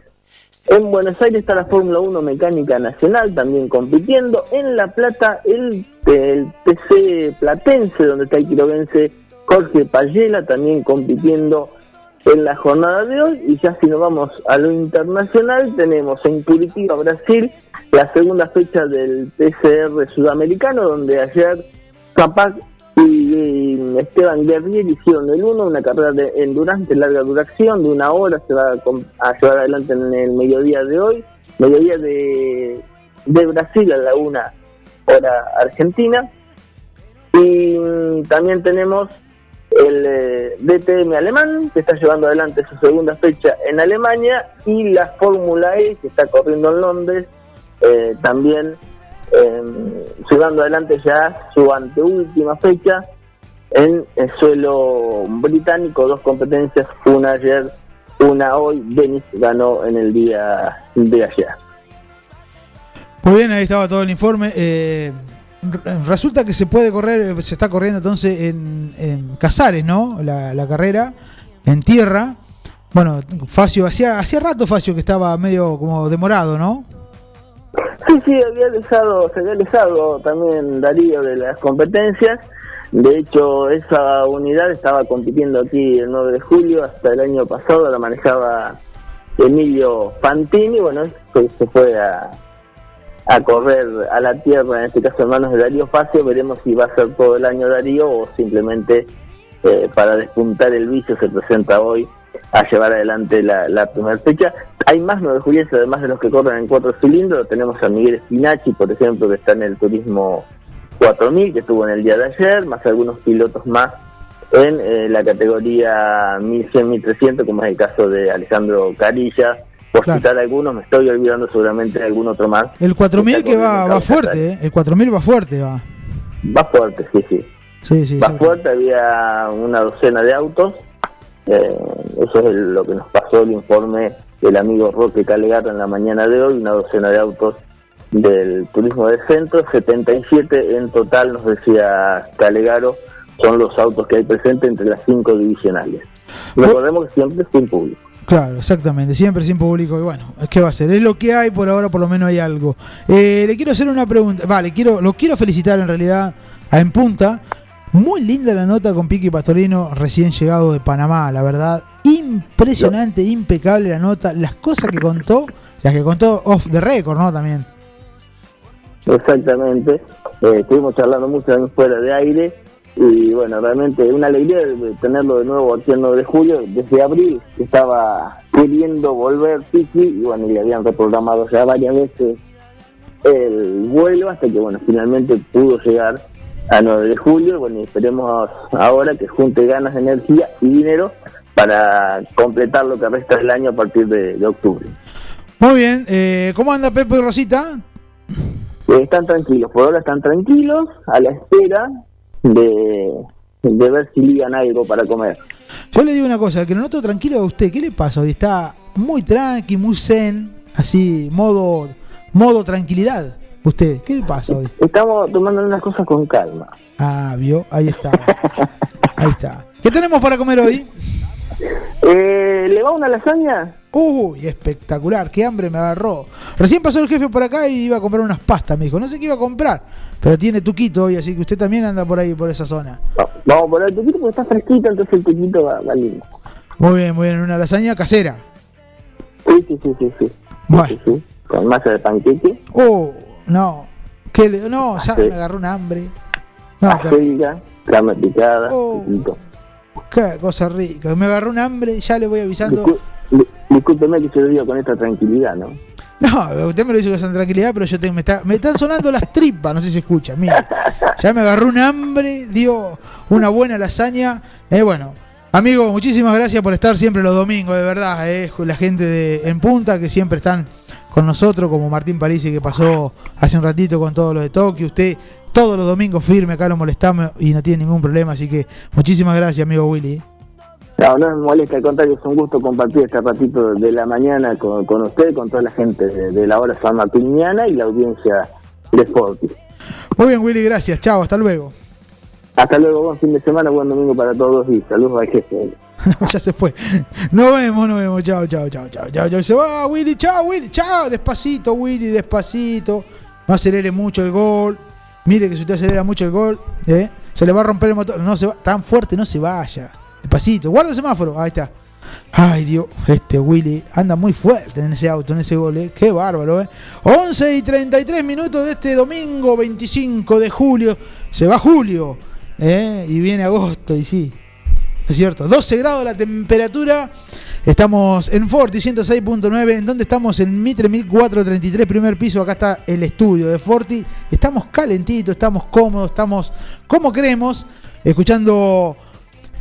En Buenos Aires está la Fórmula 1 Mecánica Nacional también compitiendo. En La Plata el, el TC Platense, donde está el quirovense Jorge Payela también compitiendo en la jornada de hoy. Y ya si nos vamos a lo internacional, tenemos en Curitiba, Brasil, la segunda fecha del TCR sudamericano, donde ayer Capac y Esteban Guerrier hicieron el uno, una carrera de endurance larga duración de una hora, se va a, llevar adelante en el mediodía de hoy, mediodía de, de Brasil a la una hora argentina. Y también tenemos el eh, DTM alemán, que está llevando adelante su segunda fecha en Alemania, y la Fórmula E, que está corriendo en Londres, eh, también eh, llevando adelante ya su anteúltima fecha en el suelo británico, dos competencias, una ayer, una hoy, Denis ganó en el día de ayer. Muy bien, ahí estaba todo el informe. Eh, resulta que se puede correr, se está corriendo entonces en, en Casares, ¿no? La, la, carrera, en tierra. Bueno, Facio, hacía, hacía rato Facio que estaba medio como demorado, ¿no? Sí, sí, había dejado, se había dejado también Darío de las competencias. De hecho, esa unidad estaba compitiendo aquí el 9 de julio, hasta el año pasado la manejaba Emilio Fantini, bueno, se fue a, a correr a la tierra, en este caso en manos de Darío Facio, veremos si va a ser todo el año Darío o simplemente eh, para despuntar el vicio se presenta hoy a llevar adelante la, la primera fecha. Hay más nueve julienses, además de los que corren en cuatro cilindros. Tenemos a Miguel Spinacci, por ejemplo, que está en el Turismo 4000, que estuvo en el día de ayer, más algunos pilotos más en eh, la categoría 1100-1300, como es el caso de Alejandro Carilla. Por citar algunos, me estoy olvidando seguramente de algún otro más. El 4000 que va, va fuerte, ¿eh? el 4000 va fuerte, va. Va fuerte, sí, sí. Sí, sí, va fuerte, había una docena de autos eh, eso es lo que nos pasó el informe del amigo Roque Calegata en la mañana de hoy, una docena de autos del turismo de centro, 77 en total, nos decía Calegaro, son los autos que hay presentes entre las cinco divisionales. Recordemos que siempre sin público. Claro, exactamente, siempre sin público. Y bueno, ¿qué va a ser? Es lo que hay, por ahora por lo menos hay algo. Eh, le quiero hacer una pregunta, vale, quiero, lo quiero felicitar en realidad a En Punta, muy linda la nota con Piqui Pastorino, recién llegado de Panamá, la verdad. Impresionante, impecable la nota. Las cosas que contó, las que contó off the record, ¿no? También. Exactamente. Eh, estuvimos charlando mucho fuera de aire. Y bueno, realmente una alegría de tenerlo de nuevo aquí el 9 de julio. Desde abril estaba queriendo volver Piqui y bueno, le habían reprogramado ya varias veces el vuelo hasta que bueno, finalmente pudo llegar a 9 de julio. Bueno, esperemos ahora que junte ganas, de energía y dinero para completar lo que resta del año a partir de, octubre. Muy bien, eh, ¿cómo anda Pepe y Rosita? Eh, están tranquilos, por ahora están tranquilos, a la espera de, de ver si ligan algo para comer. Yo le digo una cosa, que lo noto tranquilo a usted, ¿qué le pasa hoy? Está muy tranqui, muy zen, así, modo, modo tranquilidad. ¿Usted qué le pasa hoy? Estamos tomando unas cosas con calma. Ah, vio, ahí está. ahí está. ¿Qué tenemos para comer hoy? Eh, ¿Le va una lasaña? Uy, espectacular, qué hambre me agarró. Recién pasó el jefe por acá y iba a comprar unas pastas, me dijo. No sé qué iba a comprar, pero tiene tuquito hoy, así que usted también anda por ahí, por esa zona. vamos por el tuquito porque está fresquito, entonces el tuquito va, va lindo. Muy bien, muy bien. Una lasaña casera. Sí, sí, sí, sí. sí. Bueno. Sí, sí. Con masa de panqueque. Oh, no. ¿Qué le- no, ya Sí. me agarró un hambre. No, te- Acelga, carne picada. Oh. qué cosa rica. Me agarró un hambre, ya le voy avisando. Discúlpeme que se lo diga con esta tranquilidad, ¿no? No, usted me lo dice con esa tranquilidad, pero yo te- me, está- me están sonando las tripas, no sé si se escucha. Mira, ya me agarró un hambre, dio una buena lasaña. Eh, bueno, amigo, muchísimas gracias por estar siempre los domingos, de verdad. Eh, la gente de En Punta que siempre están con nosotros, como Martín Parisi que pasó hace un ratito con todo lo de Tokio. Usted todos los domingos firme, acá lo molestamos y no tiene ningún problema. Así que muchísimas gracias, amigo Willy. No, no me molesta, al contrario, es un gusto compartir este ratito de la mañana con, con usted, con toda la gente de, de la hora San Martiniana y la audiencia de Sporting. Muy bien, Willy, gracias. Chao, hasta luego. Hasta luego, buen fin de semana, buen domingo para todos y saludos al jefe. *laughs* ya se fue. Nos vemos, nos vemos. Chao, chao, chao, chao, chao, chao. Se va Willy, chao, Willy, chao. Despacito, Willy, despacito. No acelere mucho el gol. Mire que si usted acelera mucho el gol, ¿eh? se le va a romper el motor. No se va, tan fuerte, no se vaya. Despacito. Guarda el semáforo. Ahí está. Ay, Dios, este Willy anda muy fuerte en ese auto, en ese gol, ¿eh? Qué bárbaro, ¿eh? 11 y 33 minutos de este domingo 25 de julio. Se va julio, ¿eh? Y viene agosto, y sí, es cierto. 12 grados la temperatura. Estamos en Forti 106.9. ¿En dónde estamos? En Mitre 1433, primer piso. Acá está el estudio de Forti. Estamos calentitos, estamos cómodos, estamos como queremos. Escuchando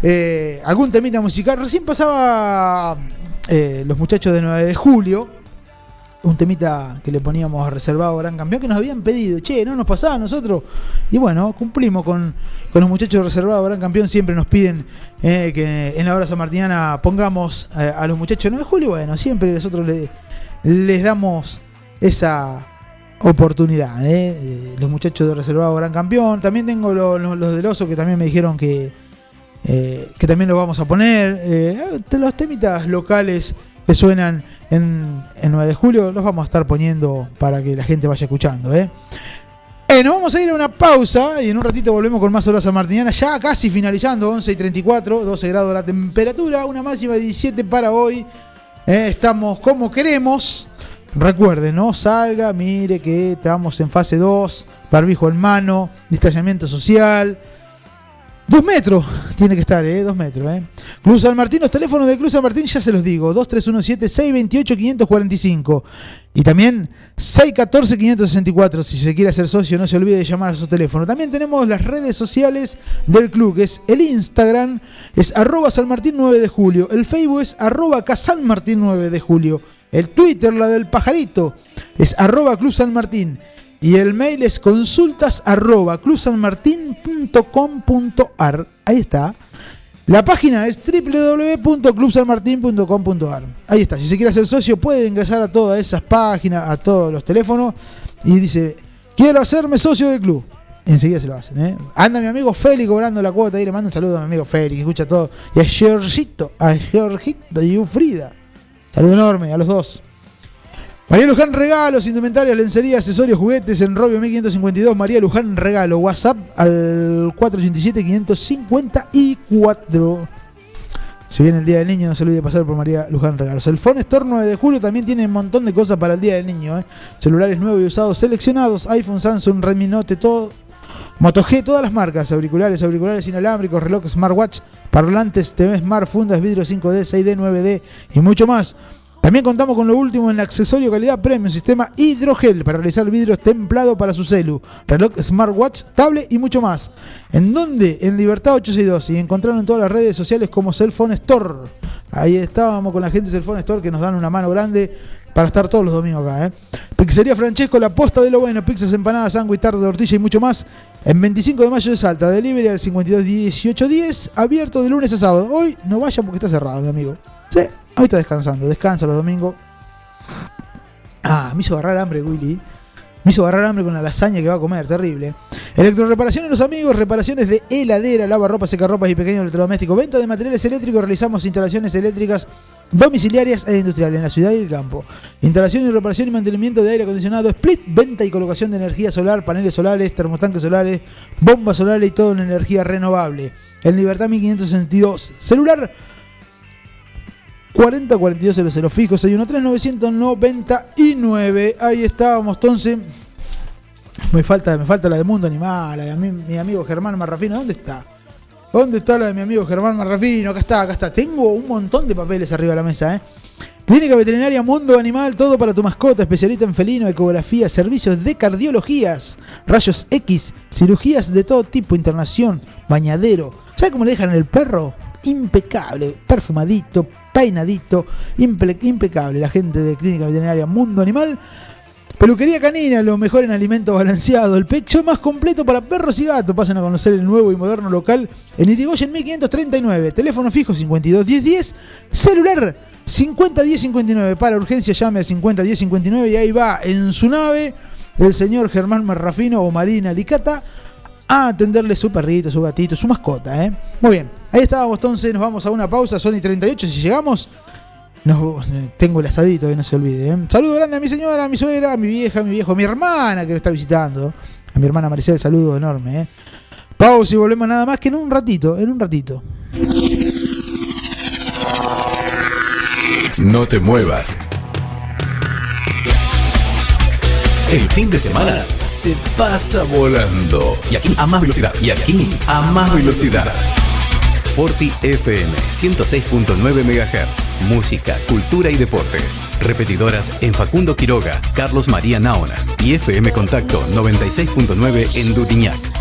eh, algún temita musical. Recién pasaba eh, los muchachos de 9 de julio. Un temita que le poníamos reservado a Gran Campeón que nos habían pedido. Che, no nos pasaba a nosotros. Y bueno, cumplimos con, con los muchachos reservados a Gran Campeón. Siempre nos piden eh, que en la hora samartiniana pongamos eh, a los muchachos de 9 de julio. Bueno, siempre nosotros le- les damos esa oportunidad. eh. Los muchachos de reservado Gran Campeón. También tengo lo- lo- los del oso que también me dijeron que, que también lo vamos a poner. De los temitas locales que suenan en, en 9 de julio los vamos a estar poniendo para que la gente vaya escuchando. Eh, nos vamos a ir a una pausa y en un ratito volvemos con más horas a Martiniana. Ya casi finalizando, 11 y 34, 12 grados la temperatura, una máxima de 17 para hoy. Eh, estamos como queremos. Recuerden, no salga, mire que estamos en fase 2, barbijo en mano, distanciamiento social. Dos metros tiene que estar, ¿eh? Dos metros, ¿eh? Club San Martín, los teléfonos de Club San Martín ya se los digo: 2317-628-545. Y también 614-564. Si se quiere hacer socio, no se olvide de llamar a su teléfono. También tenemos las redes sociales del club, que es el Instagram, es arroba San Martín 9 de julio. El Facebook es arroba Casan Martín 9 de julio. El Twitter, la del pajarito, es arroba Club San Martín. Y el mail es consultas. Ahí está. La página es www.clubsanmartin.com.ar. Ahí está. Si se quiere hacer socio, puede ingresar a todas esas páginas, a todos los teléfonos y dice: Quiero hacerme socio del club. Enseguida se lo hacen. ¿eh? Anda mi amigo Félix cobrando la cuota y le mando un saludo a mi amigo Félix, que escucha todo. Y a Georgito, a Georgito y Ufrida. Saludo enorme a los dos. María Luján Regalos, indumentarios, lencería, accesorios, juguetes en Robio 1552. María Luján Regalo, WhatsApp al 487-554. Si viene el Día del Niño, no se olvide pasar por María Luján Regalos. El Phone Store 9 de julio también tiene un montón de cosas para el Día del Niño. ¿eh? Celulares nuevos y usados seleccionados, iPhone, Samsung, Redmi Note, todo. Moto G, todas las marcas, auriculares, auriculares inalámbricos, reloj smartwatch, parlantes, TV Smart, fundas, vidrio 5D, 6D, 9D y mucho más. También contamos con lo último en accesorio calidad premium, sistema hidrogel para realizar vidrios templado para su celu, reloj smartwatch, tablet y mucho más. ¿En dónde? En Libertad 862 y encontraron en todas las redes sociales como Cellphone Store. Ahí estábamos con la gente de Cellphone Store que nos dan una mano grande para estar todos los domingos acá. ¿eh? Pizzería Francesco, la posta de lo bueno, pizzas, empanadas, sándwich, de tortilla y mucho más. En 25 de mayo de Salta, delivery al 52 18 10, abierto de lunes a sábado. Hoy no vaya porque está cerrado, mi amigo. Sí, hoy está descansando, descansa los domingos. Ah, me hizo agarrar hambre, Willy. Me hizo agarrar hambre con la lasaña que va a comer, terrible. Electroreparaciones los amigos, reparaciones de heladera, lava ropa, seca ropas y pequeños electrodomésticos. Venta de materiales eléctricos, realizamos instalaciones eléctricas domiciliarias e industriales en la ciudad y el campo. Instalación y reparación y mantenimiento de aire acondicionado, split, venta y colocación de energía solar, paneles solares, termotanques solares, bombas solares y todo en energía renovable. En Libertad 1562. Celular 40 4200 fijo 613 999. Ahí estábamos, entonces. Me falta, me falta la de Mundo Animal, la de mi, mi amigo Germán Marrafino. ¿Dónde está? ¿Dónde está la de mi amigo Germán Marrafino? Acá está, acá está. Tengo un montón de papeles arriba de la mesa, ¿eh? Clínica Veterinaria Mundo Animal, todo para tu mascota, especialista en felino, ecografía, servicios de cardiologías, rayos X, cirugías de todo tipo, internación, bañadero. ¿Sabe cómo le dejan el perro? Impecable, perfumadito, peinadito, impe- impecable. La gente de Clínica Veterinaria Mundo Animal. Peluquería canina, lo mejor en alimento balanceado, el pecho más completo para perros y gatos. Pasen a conocer el nuevo y moderno local en Irigoyen 1539. Teléfono fijo 521010, celular 501059. Para urgencia llame a 501059 y ahí va en su nave el señor Germán Marrafino o Marina Licata a atenderle su perrito, su gatito, su mascota. ¿eh? Muy bien, ahí estábamos entonces, nos vamos a una pausa, Sony 38, si llegamos... nos- tengo el asadito, que no se olvide. ¿eh? Saludo grande a mi señora, a mi suegra, a mi vieja, a mi viejo, a mi hermana que me está visitando. A mi hermana Maricel, saludo enorme. ¿eh? Pausa y volvemos nada más que en un ratito, en un ratito. No te muevas. El fin de semana se pasa volando. Y aquí a más velocidad. Y aquí a más velocidad. Forti FM 106.9 MHz. Música, cultura y deportes. Repetidoras en Facundo Quiroga, Carlos María Naona y FM Contacto 96.9 en Dutiñac.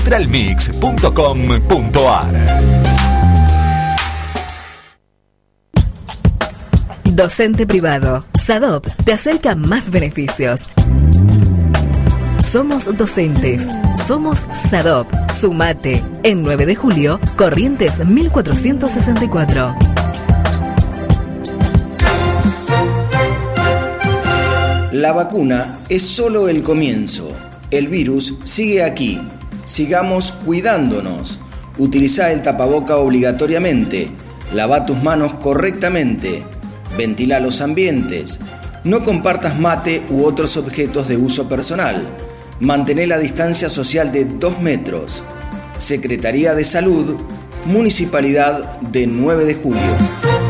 www.nutralmix.com.ar Docente privado. SADOP te acerca más beneficios. Somos docentes. Somos SADOP. Sumate. En 9 de julio, Corrientes 1464. La vacuna es solo el comienzo. El virus sigue aquí. Sigamos cuidándonos. Utiliza el tapaboca obligatoriamente. Lava tus manos correctamente. Ventila los ambientes. No compartas mate u otros objetos de uso personal. Mantén la distancia social de 2 metros. Secretaría de Salud, Municipalidad de 9 de Julio.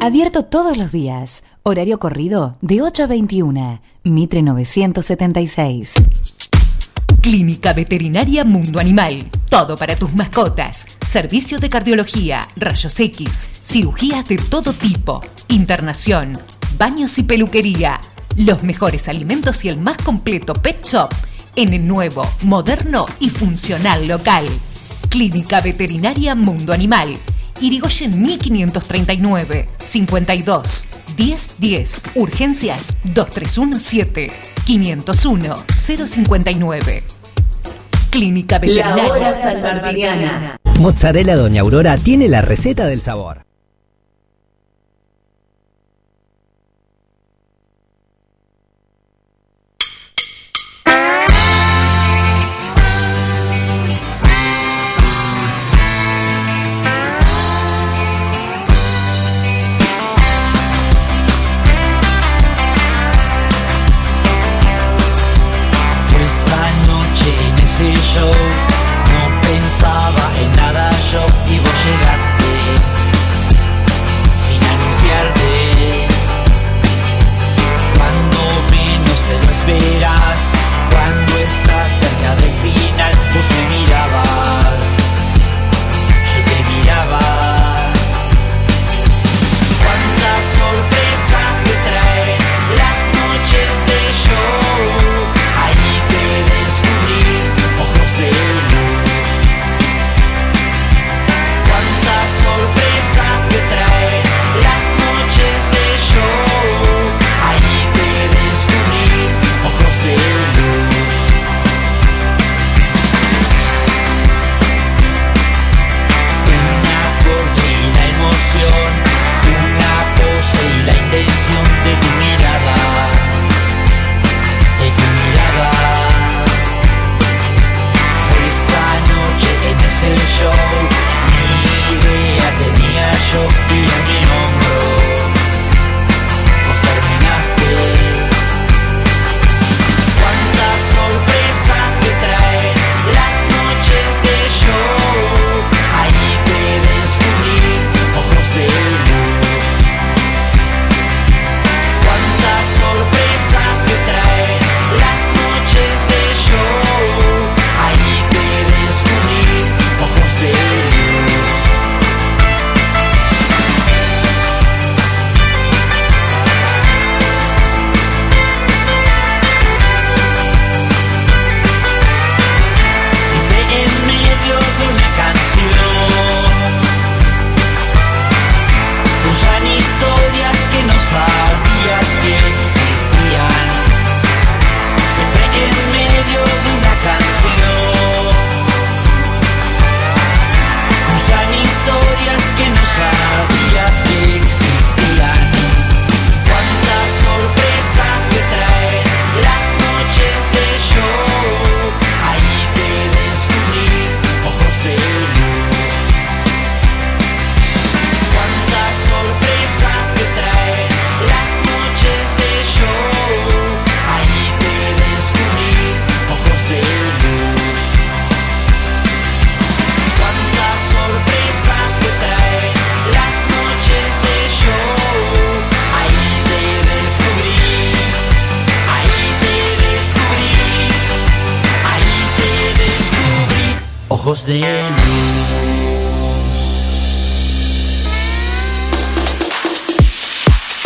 Abierto todos los días. Horario corrido de 8 a 21. Mitre 976. Clínica Veterinaria Mundo Animal. Todo para tus mascotas. Servicio de cardiología, rayos X, cirugías de todo tipo, internación, baños y peluquería. Los mejores alimentos y el más completo pet shop en el nuevo, moderno y funcional local. Clínica Veterinaria Mundo Animal. Irigoyen 1539 52 1010 Urgencias 2317 501 059 Clínica Veterinaria hora sanmartiniana. Mozzarella Doña Aurora tiene la receta del sabor.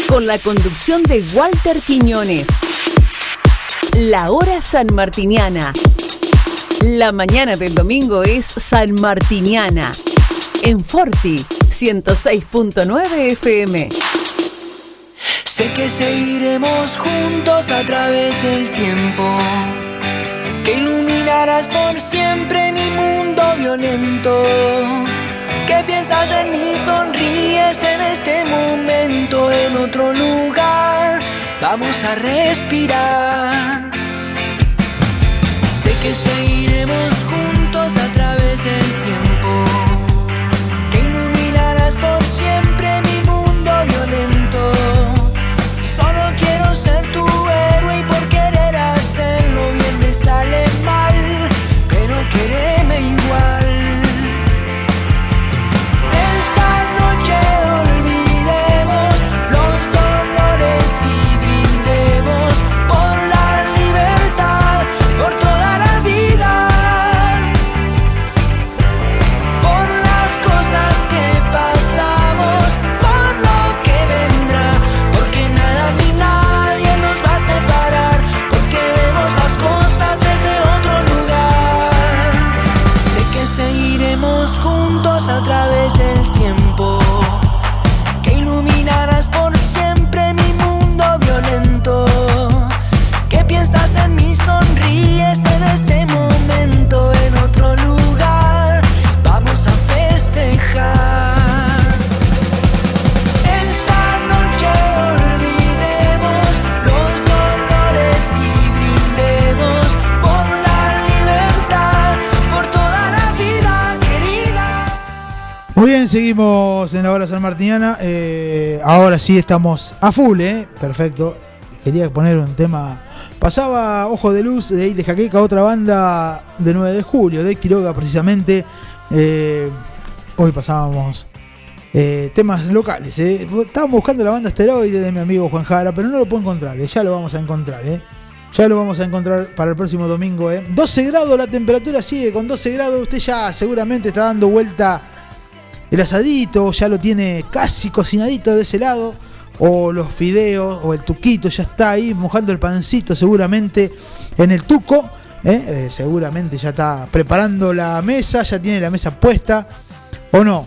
Con la conducción de Walter Quiñones. La hora sanmartiniana. La mañana del domingo es sanmartiniana. En Forti 106.9 FM. Sé que seguiremos juntos a través del tiempo. Que iluminarás por siempre violento. Que piensas en mí, sonríes en este momento, en otro lugar. Vamos a respirar. Sé que seguiremos juntos a través del tiempo. Que iluminarás por siempre mi mundo violento. Solo quiero ser seguimos en la hora sanmartiniana. Eh, ahora sí estamos a full, ¿eh? Perfecto. Quería poner un tema. Pasaba Ojo de Luz de ahí de Jaqueca, otra banda de 9 de julio, de Quiroga precisamente. Eh, hoy pasábamos eh, temas locales. ¿eh? Estábamos buscando la banda esteroide de mi amigo Juan Jara, pero no lo puedo encontrar. ¿eh? Ya lo vamos a encontrar. ¿eh? Ya lo vamos a encontrar para el próximo domingo. ¿eh? 12 grados, la temperatura sigue con 12 grados. Usted ya seguramente está dando vuelta el asadito, ya lo tiene casi cocinadito de ese lado, o los fideos, o el tuquito, ya está ahí mojando el pancito seguramente en el tuco, ¿eh? Eh, seguramente ya está preparando la mesa, ya tiene la mesa puesta, o no,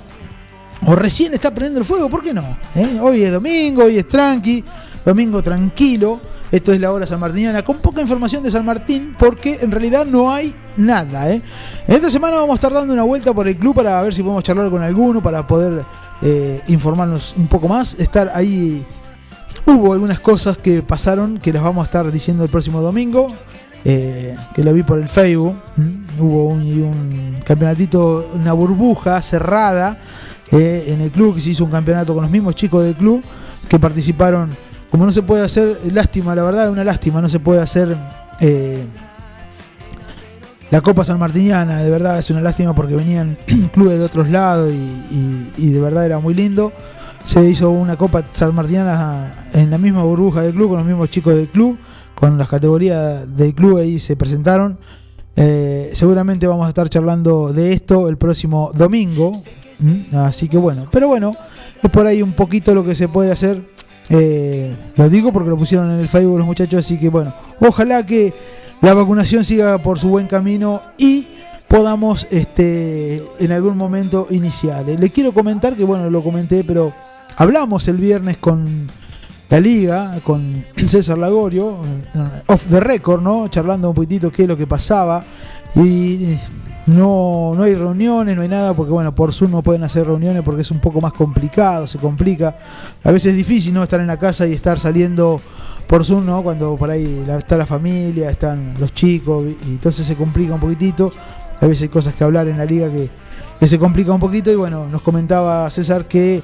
o recién está prendiendo el fuego, ¿por qué no? ¿Eh? Hoy es domingo, hoy es tranqui, domingo tranquilo. Esto es la hora sanmartiniana con poca información de San Martín porque en realidad no hay nada. ¿eh? En esta semana vamos a estar dando una vuelta por el club para ver si podemos charlar con alguno, para poder eh, informarnos un poco más, estar ahí. Hubo algunas cosas que pasaron que las vamos a estar diciendo el próximo domingo. eh, que lo vi por el Facebook. Hubo un, un campeonatito, una burbuja cerrada en el club, que se hizo un campeonato con los mismos chicos del club que participaron. Como no se puede hacer, lástima, la verdad, una lástima, no se puede hacer eh, la Copa San Martiniana, de verdad es una lástima porque venían *clears throat* clubes de otros lados y, de verdad era muy lindo. Se hizo una Copa San Martiniana en la misma burbuja del club, con los mismos chicos del club, con las categorías del club ahí se presentaron. Eh, seguramente vamos a estar charlando de esto el próximo domingo. Así que bueno, pero bueno, es por ahí un poquito lo que se puede hacer. Eh, lo digo porque lo pusieron en el Facebook los muchachos, así que bueno, ojalá que la vacunación siga por su buen camino y podamos este en algún momento iniciar. Eh, Le quiero comentar que bueno, lo comenté, pero hablamos el viernes con la liga, con *clears throat* César Lagorio, eh, off the record, ¿no? Charlando un poquitito qué es lo que pasaba y no, no hay reuniones, no hay nada, porque bueno, por Zoom no pueden hacer reuniones porque es un poco más complicado, se complica. A veces es difícil no estar en la casa y estar saliendo por Zoom, ¿no? Cuando por ahí está la familia, están los chicos, y entonces se complica un poquitito. A veces hay cosas que hablar en la liga que, que se complica un poquito y bueno, nos comentaba César que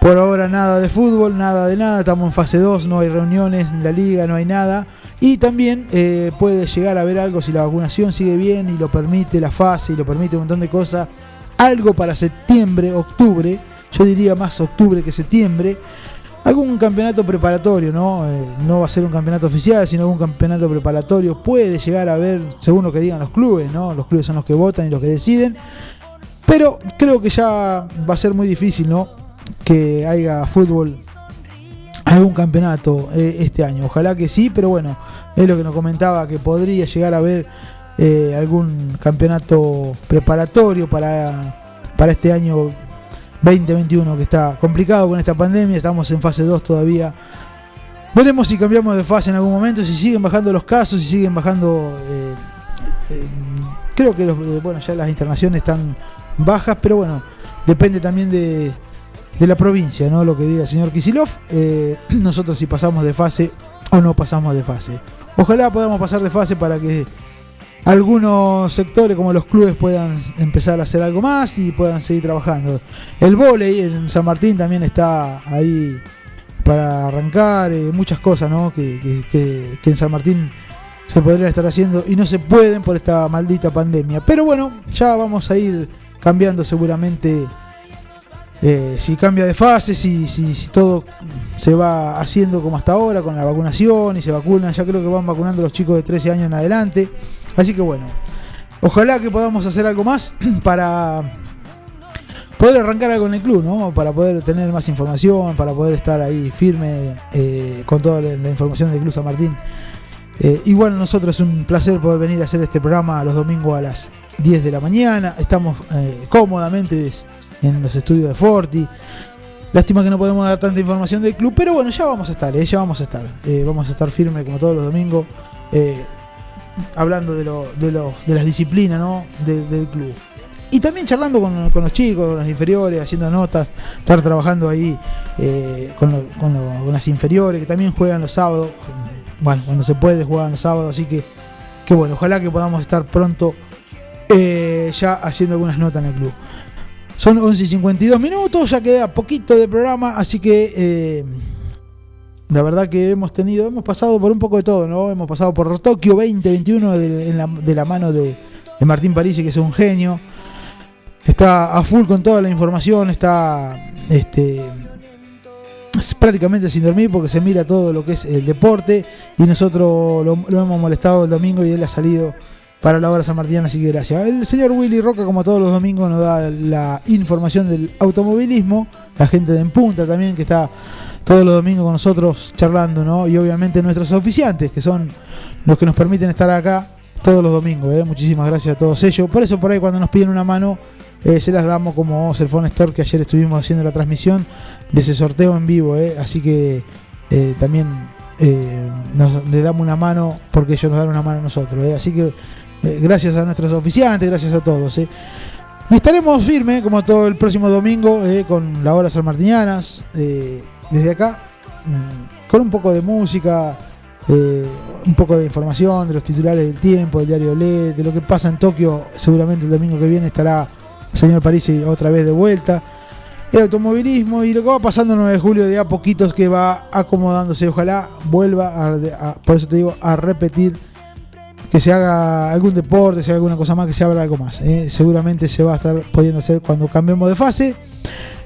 por ahora nada de fútbol, nada de nada, estamos en fase 2, no hay reuniones en la liga, no hay nada. Y también eh, puede llegar a haber algo si la vacunación sigue bien y lo permite la fase y lo permite un montón de cosas. Algo para septiembre, octubre, yo diría más octubre que septiembre. algún campeonato preparatorio, ¿no? Eh, no va a ser un campeonato oficial, sino algún campeonato preparatorio. Puede llegar a haber, según lo que digan los clubes, ¿no? Los clubes son los que votan y los que deciden. Pero creo que ya va a ser muy difícil, ¿no? Que haya fútbol, algún campeonato eh, este año. Ojalá que sí, pero bueno, es lo que nos comentaba, que podría llegar a haber eh, algún campeonato preparatorio para, para este año 2021 que está complicado con esta pandemia, estamos en fase 2 todavía. Veremos si cambiamos de fase en algún momento, si siguen bajando los casos, si siguen bajando... Eh, creo que los, bueno, ya las internaciones están bajas, pero bueno, depende también de, de la provincia, ¿no? Lo que diga el señor Kisilov. *clears throat* nosotros si pasamos de fase o no pasamos de fase. Ojalá podamos pasar de fase para que algunos sectores como los clubes puedan empezar a hacer algo más y puedan seguir trabajando. El volei en San Martín también está ahí para arrancar, eh, muchas cosas ¿no? que, que, en San Martín se podrían estar haciendo y no se pueden por esta maldita pandemia. Pero bueno, ya vamos a ir cambiando seguramente. Eh, si cambia de fase, si, si, si, todo se va haciendo como hasta ahora con la vacunación y se vacunan, ya creo que van vacunando los chicos de 13 años en adelante. Así que bueno, ojalá que podamos hacer algo más *clears throat* para poder arrancar algo en el club, ¿no? Para poder tener más información, para poder estar ahí firme eh, con toda la, información del Club San Martín. Eh, igual nosotros es un placer poder venir a hacer este programa los domingos a las 10 de la mañana. Estamos eh, cómodamente en los estudios de Forti. Lástima que no podemos dar tanta información del club, pero bueno, ya vamos a estar, ya vamos a estar. vamos a estar firmes como todos los domingos hablando de, lo, de, de las disciplinas ¿no? del club. Y también charlando con, los chicos, con las inferiores, haciendo notas, estar trabajando ahí eh, con, con, las inferiores, que también juegan los sábados. Bueno, cuando se puede juegan los sábados, así que, que bueno, ojalá que podamos estar pronto eh, ya haciendo algunas notas en el club. Son 11 y 52 minutos, ya queda poquito de programa, así que... Eh, la verdad que hemos tenido, hemos pasado por un poco de todo, ¿no? Hemos pasado por Tokio 2021 de, la, de la mano de, Martín Parisi, que es un genio. Está a full con toda la información, está este, prácticamente sin dormir porque se mira todo lo que es el deporte y nosotros lo, hemos molestado el domingo y él ha salido para la hora San Martín, así que gracias. El señor Willy Roca, como todos los domingos, nos da la información del automovilismo, la gente de En Punta también que está todos los domingos con nosotros charlando, ¿no? Y obviamente nuestros oficiantes, que son los que nos permiten estar acá todos los domingos, ¿eh? Muchísimas gracias a todos ellos. Por eso por ahí cuando nos piden una mano, eh, se las damos como Cellphone Store, que ayer estuvimos haciendo la transmisión de ese sorteo en vivo, ¿eh? Así que también nos, le damos una mano porque ellos nos dan una mano a nosotros, Así que gracias a nuestros oficiantes, gracias a todos, estaremos firmes como todo el próximo domingo con la hora salmartinianas desde acá, mm, con un poco de música, eh, un poco de información de los titulares del tiempo, del diario LED, de lo que pasa en Tokio. Seguramente el domingo que viene estará el señor Parisi otra vez de vuelta. El automovilismo y lo que va pasando el 9 de julio de a poquitos que va acomodándose. Ojalá vuelva a, por eso te digo, a repetir que se haga algún deporte, se haga alguna cosa más, que se abra algo más. Eh. Seguramente se va a estar pudiendo hacer cuando cambiemos de fase.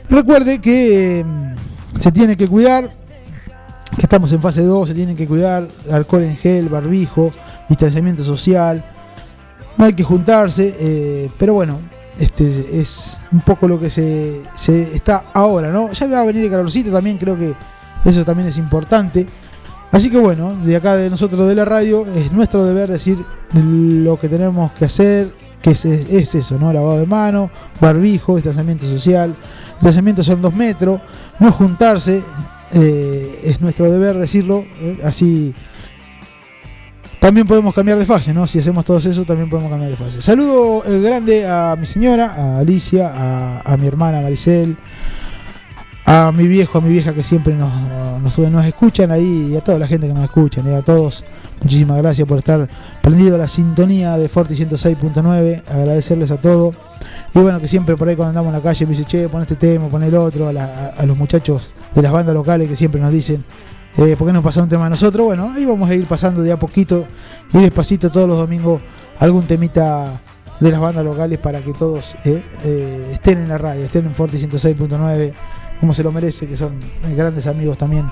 Recuerde que em, se tiene que cuidar, que estamos en fase 2, se tienen que cuidar, alcohol en gel, barbijo, distanciamiento social, no hay que juntarse, eh, pero bueno, este es un poco lo que se, se, está ahora, ¿no? Ya va a venir el calorcito también, creo que eso también es importante. Así que bueno, de acá de nosotros de la radio es nuestro deber decir lo que tenemos que hacer, que es, es eso, ¿no? Lavado de mano, barbijo, distanciamiento social. Distanciamiento son dos metros, no juntarse, eh, es nuestro deber decirlo, eh, así también podemos cambiar de fase, ¿no? Si hacemos todo eso, también podemos cambiar de fase. Saludo el grande a mi señora, a Alicia, a, mi hermana Maricel, a mi viejo, a mi vieja que siempre nos, nos, escuchan ahí, y a toda la gente que nos escucha, y a todos, muchísimas gracias por estar prendido la sintonía de Forti 106.9, agradecerles a todos. Y bueno, que siempre por ahí cuando andamos en la calle me dice, che, pon este tema, pon el otro, a, los muchachos de las bandas locales que siempre nos dicen, eh, ¿por qué no pasa un tema a nosotros? Bueno, ahí vamos a ir pasando de a poquito y despacito todos los domingos algún temita de las bandas locales para que todos eh, eh, estén en la radio, estén en Forte 106.9 como se lo merece, que son grandes amigos también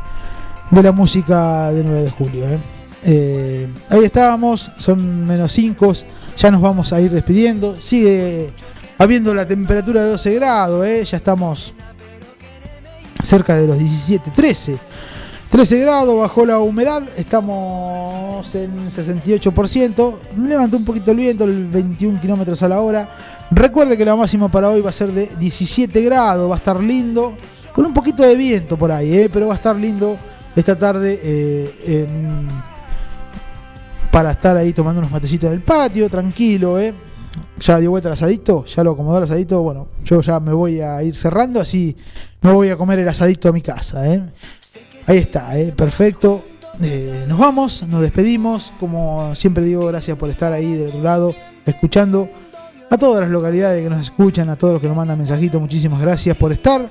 de la música de 9 de julio. ¿eh? Eh, ahí estábamos, son menos 5, ya nos vamos a ir despidiendo. Sigue habiendo la temperatura de 12 grados, ¿eh? ya estamos cerca de los 17, 13. 13 grados, bajó la humedad, estamos en 68%, levantó un poquito el viento, el 21 kilómetros a la hora. Recuerde que la máxima para hoy va a ser de 17 grados, va a estar lindo, con un poquito de viento por ahí, ¿eh? pero va a estar lindo esta tarde eh, para estar ahí tomando unos matecitos en el patio, tranquilo. ¿eh? Ya dio vuelta el asadito, ya lo acomodó el asadito. Bueno, yo ya me voy a ir cerrando, así me voy a comer el asadito a mi casa. ¿eh? Ahí está, ¿eh? perfecto. Eh, nos vamos, nos despedimos. Como siempre digo, gracias por estar ahí del otro lado, escuchando. A todas las localidades que nos escuchan, a todos los que nos mandan mensajitos, muchísimas gracias por estar.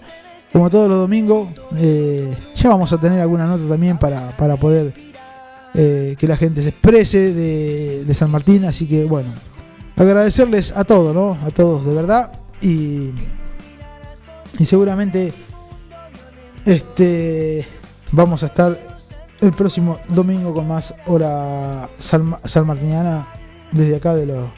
Como todos los domingos, eh, ya vamos a tener alguna nota también para, poder que la gente se exprese de, San Martín. Así que bueno, agradecerles a todos, ¿no? A todos de verdad. Y, y seguramente este Vamos a estar el próximo domingo con más hora salmartiniana desde acá de los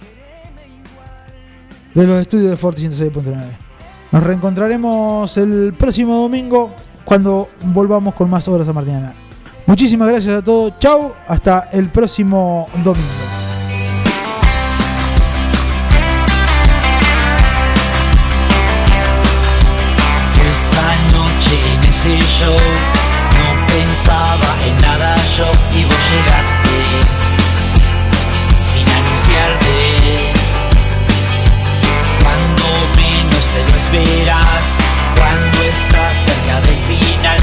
de los estudios de Forti 106.9. Nos reencontraremos el próximo domingo cuando volvamos con más horas salmartiniana. Muchísimas gracias a todos. Chau, hasta el próximo domingo. Esa noche en ese show pensaba en nada yo y vos llegaste esperas, cuando estás cerca del final,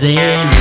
descubrí,